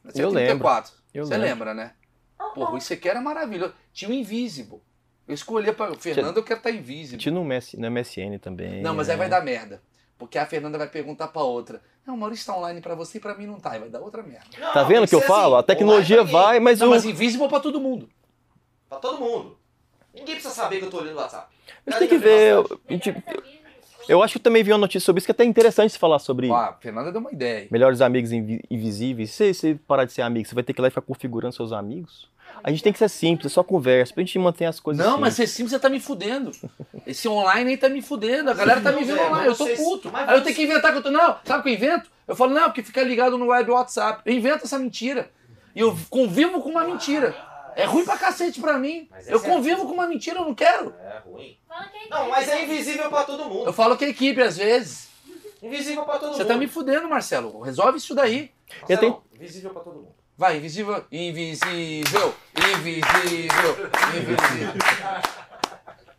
você Eu é 34, Eu você lembro. lembra, né? Porra, o ICQ era maravilhoso. Tinha o Invisible. Eu escolhi pra Fernando, eu quero estar Invisible. Tinha no, MS, no MSN também. Não, mas aí vai dar merda. Porque a Fernanda vai perguntar pra outra. Não, o Maurício tá online pra você e pra mim não tá. Aí vai dar outra merda. Não, Tá vendo o que eu ser falo? assim, A tecnologia vai, mas Não, o. mas Invisible pra todo mundo. Pra todo mundo. Ninguém precisa saber que eu tô olhando o WhatsApp. Mas tem que ver. eu- acho que eu também vi uma notícia sobre isso que é até interessante se falar sobre Ó, a Fernanda deu uma ideia melhores amigos invi- invisíveis. Se você parar de ser amigo, você vai ter que ir lá e ficar configurando seus amigos. A gente tem que ser simples, é só conversa, pra gente manter as coisas Não, mas simples. ser simples você tá me fudendo. Esse online aí tá me fudendo. A galera tá me vendo online. Eu tô puto. mas Aí eu tenho que inventar que eu tô. Não, sabe o que eu invento? Eu falo, não, porque fica ligado no web WhatsApp. Eu invento essa mentira. E eu convivo com uma mentira. É ruim pra cacete pra mim. Mas Eu é- convivo com uma mentira, eu não quero. É ruim. Fala que é Não, mas é invisível pra todo mundo. Eu falo que é equipe às vezes. Invisível pra todo mundo. Você tá me fudendo, Marcelo. Resolve isso daí. Eu tenho- Invisível pra todo mundo. Vai, invisível, invisível, invisível, invisível.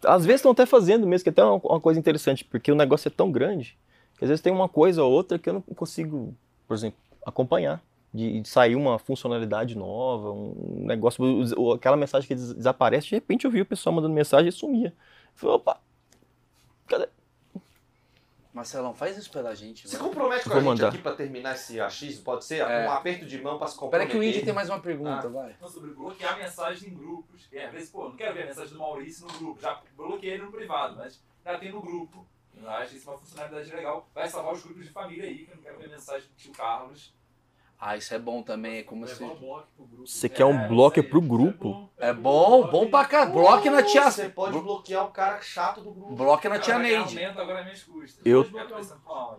Às vezes estão até fazendo mesmo, que é até uma, uma coisa interessante, porque o negócio é tão grande que às vezes tem uma coisa ou outra que eu não consigo, por exemplo, acompanhar. De, sair uma funcionalidade nova, um negócio, aquela mensagem que des- desaparece, de repente eu vi o pessoal mandando mensagem e sumia. Eu falei, opa, cadê? Marcelão, faz isso pela gente. Se compromete com Vou a gente mandar. aqui pra terminar esse achismo, pode ser? É. Um aperto de mão pra se Espera comprometer. que o Indy tem mais uma pergunta, Ah. vai. Não, sobre bloquear mensagem em grupos. É, às vezes, pô, não quero ver a mensagem do Maurício no grupo. Já bloqueei ele no privado, mas já tem no grupo. Eu acho isso uma funcionalidade legal. Vai salvar os grupos de família aí, que eu não quero ver mensagem do tio Carlos. Ah, isso é bom também, é como se... Bloco. Você quer um É, bloco pro grupo? É bom, bom pra cá. Bloque na tia... Você pode bloquear o cara chato do grupo. Bloque na tia Neide. Aumenta agora minhas custas. Eu-.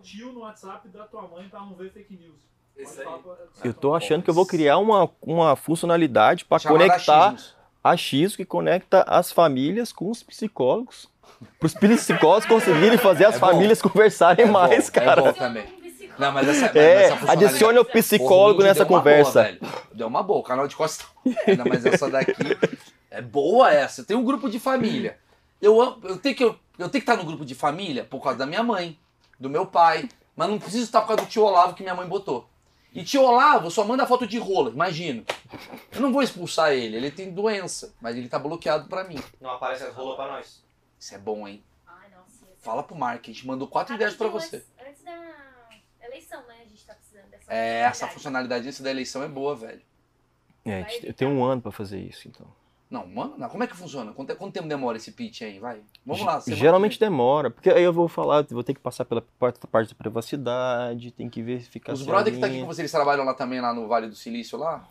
Tio no WhatsApp da tua mãe pra não ver fake news. Eu tô achando que eu vou criar uma, uma funcionalidade para conectar a X que conecta as famílias com os psicólogos. Para os psicólogos conseguirem fazer as É famílias conversarem É bom, mais, é cara. bom também. Não, mas essa, É, essa funcionalidade- adicione o psicólogo nessa deu uma conversa. Boa, velho. deu uma boa. O canal de costas tá uma merda, mas essa daqui é boa essa. Tem um grupo de família. Eu, amo- eu, tenho que, eu, eu tenho que estar no grupo de família por causa da minha mãe, do meu pai, mas não preciso estar por causa do tio Olavo que minha mãe botou. E tio Olavo só manda foto de rola, imagina. Eu não vou expulsar ele, ele tem doença, mas ele tá bloqueado pra mim. Não aparece as rolas pra nós. Isso é bom, hein? Ser- Fala pro Mark, a gente mandou quatro ideias pra você. Eleição, né? A gente tá precisando dessa É, essa funcionalidade. essa da eleição é boa, velho. É, eu tenho um ano para fazer isso, então. Não, manda. não. Como é que funciona? Quanto, quanto tempo demora esse pitch aí? Vai. Vamos lá. Geralmente demora, porque aí eu vou falar, vou ter que passar pela parte, parte da privacidade, tem que verificar. Os se brother que tá aqui com você, eles trabalham lá também, lá no Vale do Silício, lá?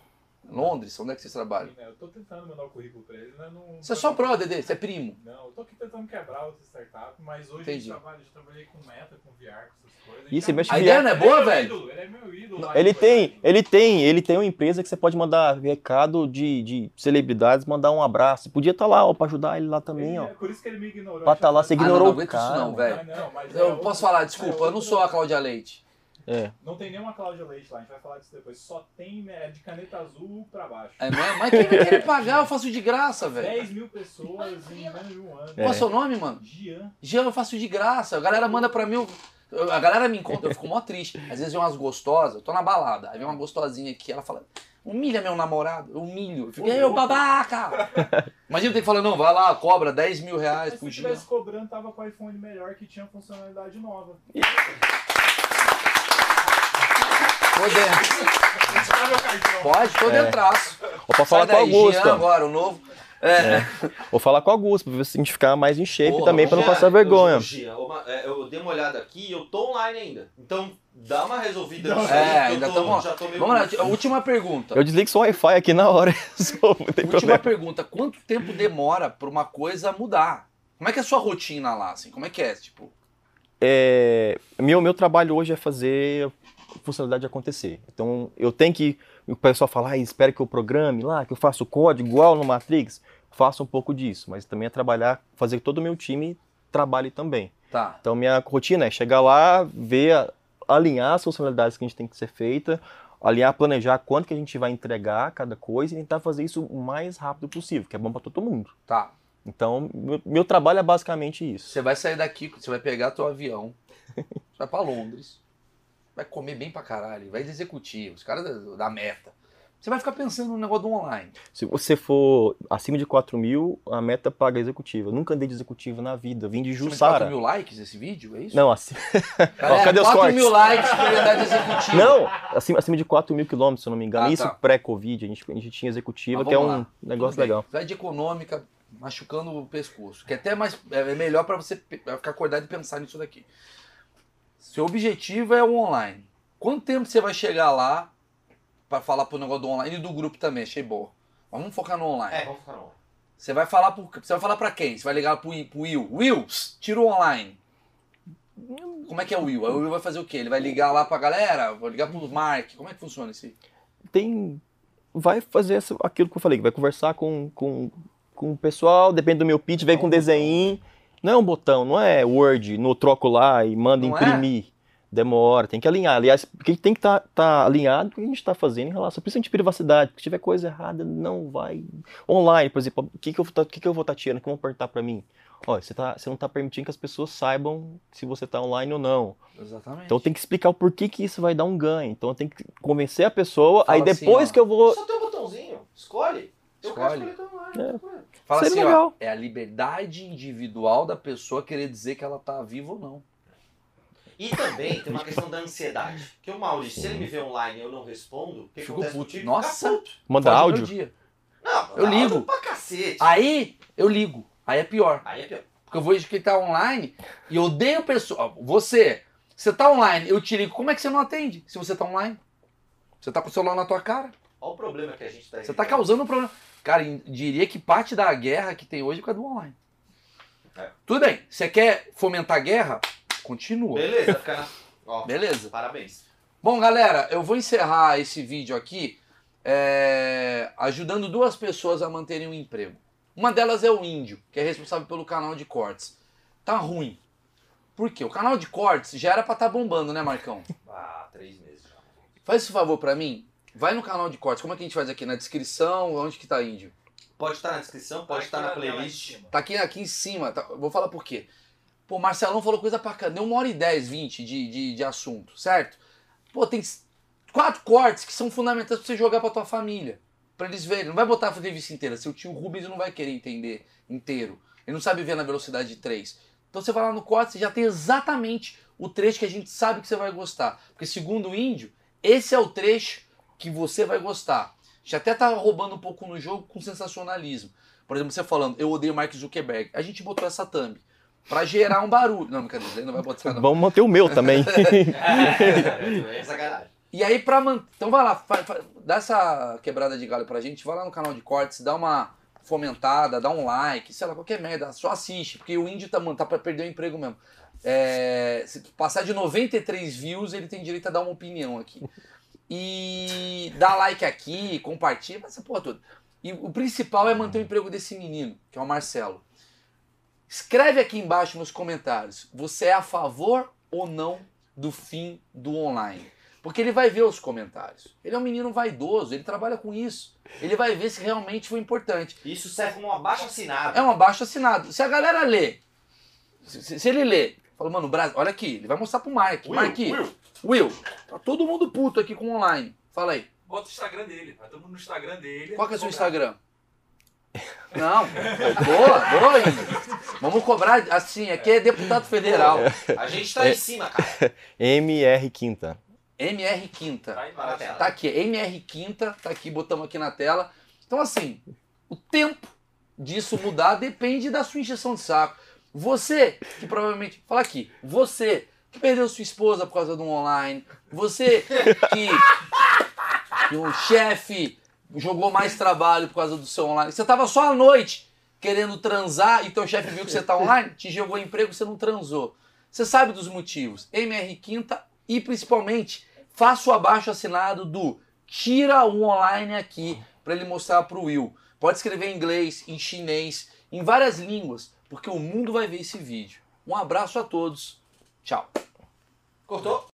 Londres? Onde é que vocês trabalham? Eu tô tentando mandar o currículo pra eles, né? Não, Você é só brother dele, você é primo. Não, eu tô aqui tentando quebrar outra startup, mas hoje Entendi. eu trabalho, já trabalhei com meta, com VR, com essas coisas. Ih, você mexe A com ideia não é Ele boa, meu velho? ídolo, Ele é meu ídolo. lá Ele em tem, ele tem, ele tem uma empresa que você pode mandar recado de, de celebridades, mandar um abraço. Podia estar lá, ó, pra ajudar ele lá também, Ele ó. é- Por isso que ele me ignorou. Pra tá lá, você Ah, não, ignorou não o aguento isso cara. não, mano. velho. Mas não, mas é Eu outro- posso falar, é desculpa, outro- eu não sou a Cláudia Leite. É. Não tem nenhuma Cláudia Leite lá, a gente vai falar disso depois. Só tem é, de caneta azul pra baixo. É? Mas quem vai querer [LAUGHS] pagar? Eu faço de graça, velho. 10 mil pessoas em menos de um ano. Qual é o seu nome, mano? Gian. Jean, eu faço de graça. A galera manda pra mim. eu- eu- A galera me encontra, eu fico mó triste. Às vezes vem umas gostosas, eu tô na balada, aí vem uma gostosinha aqui, ela fala, humilha meu namorado, eu humilho. Eu fico, ô babaca! [LAUGHS] Imagina eu ter que falar, não, vai lá, cobra 10 mil reais por se dia. tivesse cobrando, tava com o iPhone melhor que tinha funcionalidade nova. Tô dentro. Cartão. Pode, tô É. Ou pra falar Sai com o Augusto. Agora, o novo. É. Ou falar com o Augusto, pra ver se a gente ficar mais em shape Porra, também, pra não passar vergonha. uma- é, eu dei uma olhada aqui e eu tô online ainda. Então, dá uma resolvida Não, é, eu ainda tô- tamo- já tô meio Vamos lá, a última pergunta. Eu desligo o Wi-Fi aqui na hora. [LAUGHS] Última problema. pergunta. Quanto tempo demora pra uma coisa mudar? Como é que é a sua rotina lá, assim? Como é que é? Tipo, É, meu, meu trabalho hoje é fazer funcionalidade acontecer. Então, eu tenho que. O pessoal fala, ah, espera que eu programe lá, que eu faça o código igual no Matrix. Faço um pouco disso, mas também é trabalhar, fazer que todo o meu time trabalhe também. tá. Então, minha rotina é chegar lá, ver, alinhar as funcionalidades que a gente tem que ser feita, alinhar, planejar quanto que a gente vai entregar cada coisa e tentar fazer isso o mais rápido possível, que é bom para todo mundo. Tá. Então, meu, meu trabalho é basicamente isso. Você vai sair daqui, você vai pegar teu avião, [LAUGHS] vai pra Londres, vai comer bem pra caralho, vai de executivo, os caras da, da meta. Você vai ficar pensando no negócio do online. Se você for acima de 4 mil, a meta paga executiva. Eu nunca andei de executivo na vida, vim de vai 4 Jussara. mil likes esse vídeo, é isso? Não, acima, [LAUGHS] Galera, Ó, cadê os 4 cortes? mil likes pra andar de executivo. não, acima, acima de 4 mil quilômetros, se eu não me engano. Ah, Isso tá. pré-Covid, a gente, a gente tinha executiva, que é um lá. negócio legal. Vai de econômica, machucando o pescoço. Que é até mais. É melhor pra você ficar acordado e pensar nisso daqui. Seu objetivo é o online. Quanto tempo você vai chegar lá pra falar pro negócio do online e do grupo também? Achei bom. Mas vamos focar no online. É, vamos ficar no. Você vai falar pro, você vai falar pra quem? Você vai ligar pro, pro Will. Will, tira o online. Como é que é o Will? Aí O Will vai fazer o quê? Ele vai ligar lá pra galera? Vai ligar pro Mark? Como é que funciona isso tem. Vai fazer aquilo que eu falei, vai conversar com, com, com o pessoal, depende do meu pitch, vem com desenho. Não é um botão, não é Word, no troco lá e manda Não é? imprimir. Demora, tem que alinhar. Aliás, porque tem que estar alinhado com o que a gente está fazendo em relação, principalmente de privacidade. Porque se tiver coisa errada, não vai. Online, por exemplo, o que, que eu vou tá- que, que eu vou estar tirando? O que vão perguntar para mim? Olha, você, tá, você não está permitindo que as pessoas saibam se você está online ou não. Exatamente. Então tem que explicar o porquê que isso vai dar um ganho. Então tenho que convencer a pessoa, Fala aí assim, depois ó. que eu vou. Só tem um botãozinho. Escolhe. Eu quero Escolhe. escolher online. É. Fala Seria assim, ó, legal. é a liberdade individual da pessoa querer dizer que ela tá viva ou não. E também tem uma questão da ansiedade. Que o Maurício, se ele me vê online e eu não respondo, o que Fico acontece puto. contigo? Nossa. Puto. Manda áudio. Não, Eu ligo. Pra cacete. Aí eu ligo. Aí é pior. Aí é pior. Porque eu vejo que tá online e eu odeio pessoa. ó, Você, você tá online, eu te ligo. Como é que você não atende se você tá online? Você tá com o celular na tua cara. Olha o problema que a gente tá Você tá causando um problema. Cara, diria que parte da guerra que tem hoje é por causa do online. É. Tudo bem. Você quer fomentar a guerra? Continua. Beleza, fica na... [LAUGHS] Ó, Beleza. parabéns. Bom, galera, eu vou encerrar esse vídeo aqui é, ajudando duas pessoas a manterem um emprego. Uma delas é o Índio, que é responsável pelo canal de cortes. Tá ruim. Por quê? O canal de cortes já era pra estar bombando, né, Marcão? Ah, três meses já. Faz esse favor pra mim. Vai no canal de cortes. Como é que a gente faz aqui? Na descrição? Onde que tá Índio? Pode estar na descrição, pode estar na tela em playlist. Tá aqui, aqui em cima. tá? Vou falar por quê. Pô, Marcelão falou coisa pra cá. Deu uma hora e dez, vinte de, de, de assunto, certo? Pô, tem quatro cortes que são fundamentais pra você jogar pra tua família. Pra eles verem. Não vai botar a entrevista inteira. Seu tio Rubens não vai querer entender inteiro. Ele não sabe ver na velocidade de 3. Então você vai lá no corte, você já tem exatamente o trecho que a gente sabe que você vai gostar. Porque segundo o índio, esse é o trecho que você vai gostar. gente até tá roubando um pouco no jogo com sensacionalismo. Por exemplo, você falando, eu odeio Mark Zuckerberg. A gente botou essa thumb pra gerar um barulho. Não, brincadeira, não vai botar não. Vamos manter o meu também. É sacanagem. E aí, pra manter. Então vai lá, fa- fa- dá essa quebrada de galho pra gente, vai lá no canal de cortes, dá uma fomentada, dá um like, sei lá, qualquer merda, só assiste, porque o índio tá, mano, tá pra perder o emprego mesmo. É, se passar de 93 views, ele tem direito a dar uma opinião aqui. E dá like aqui, compartilha, essa porra toda. E o principal é manter o emprego desse menino, que é o Marcelo. Escreve aqui embaixo nos comentários, você é a favor ou não do fim do online? Porque ele vai ver os comentários. Ele é um menino vaidoso, ele trabalha com isso. Ele vai ver se realmente foi importante. Isso serve como uma baixa assinada. É um abaixo assinado. Se a galera lê, se, se- se ele lê, fala, mano, Brasil, olha aqui, ele vai mostrar pro Mark. Will, Mark, Will. Will, tá todo mundo puto aqui com online. Fala aí, Bota o Instagram dele. Vai todo mundo no Instagram dele. qual que é o seu. Instagram? Não, boa, boa ainda. Vamos cobrar, assim, aqui é deputado federal. A gente tá em cima, cara. MR Quinta. MR Quinta. Tá embaixo. Tá Tá aqui, MR Quinta, tá aqui, botamos aqui na tela. Então, assim, o tempo disso mudar depende da sua injeção de saco. Você, que provavelmente. Fala aqui, você que perdeu sua esposa por causa do online, você que, que o chefe jogou mais trabalho por causa do seu online, você tava só à noite querendo transar e teu chefe viu que você tá online, te jogou emprego você não transou. Você sabe dos motivos. MR Quinta e principalmente faça o abaixo assinado do tira o online aqui para ele mostrar pro Will. Pode escrever em inglês, em chinês, em várias línguas, porque o mundo vai ver esse vídeo. Um abraço a todos. Tchau. Cortou?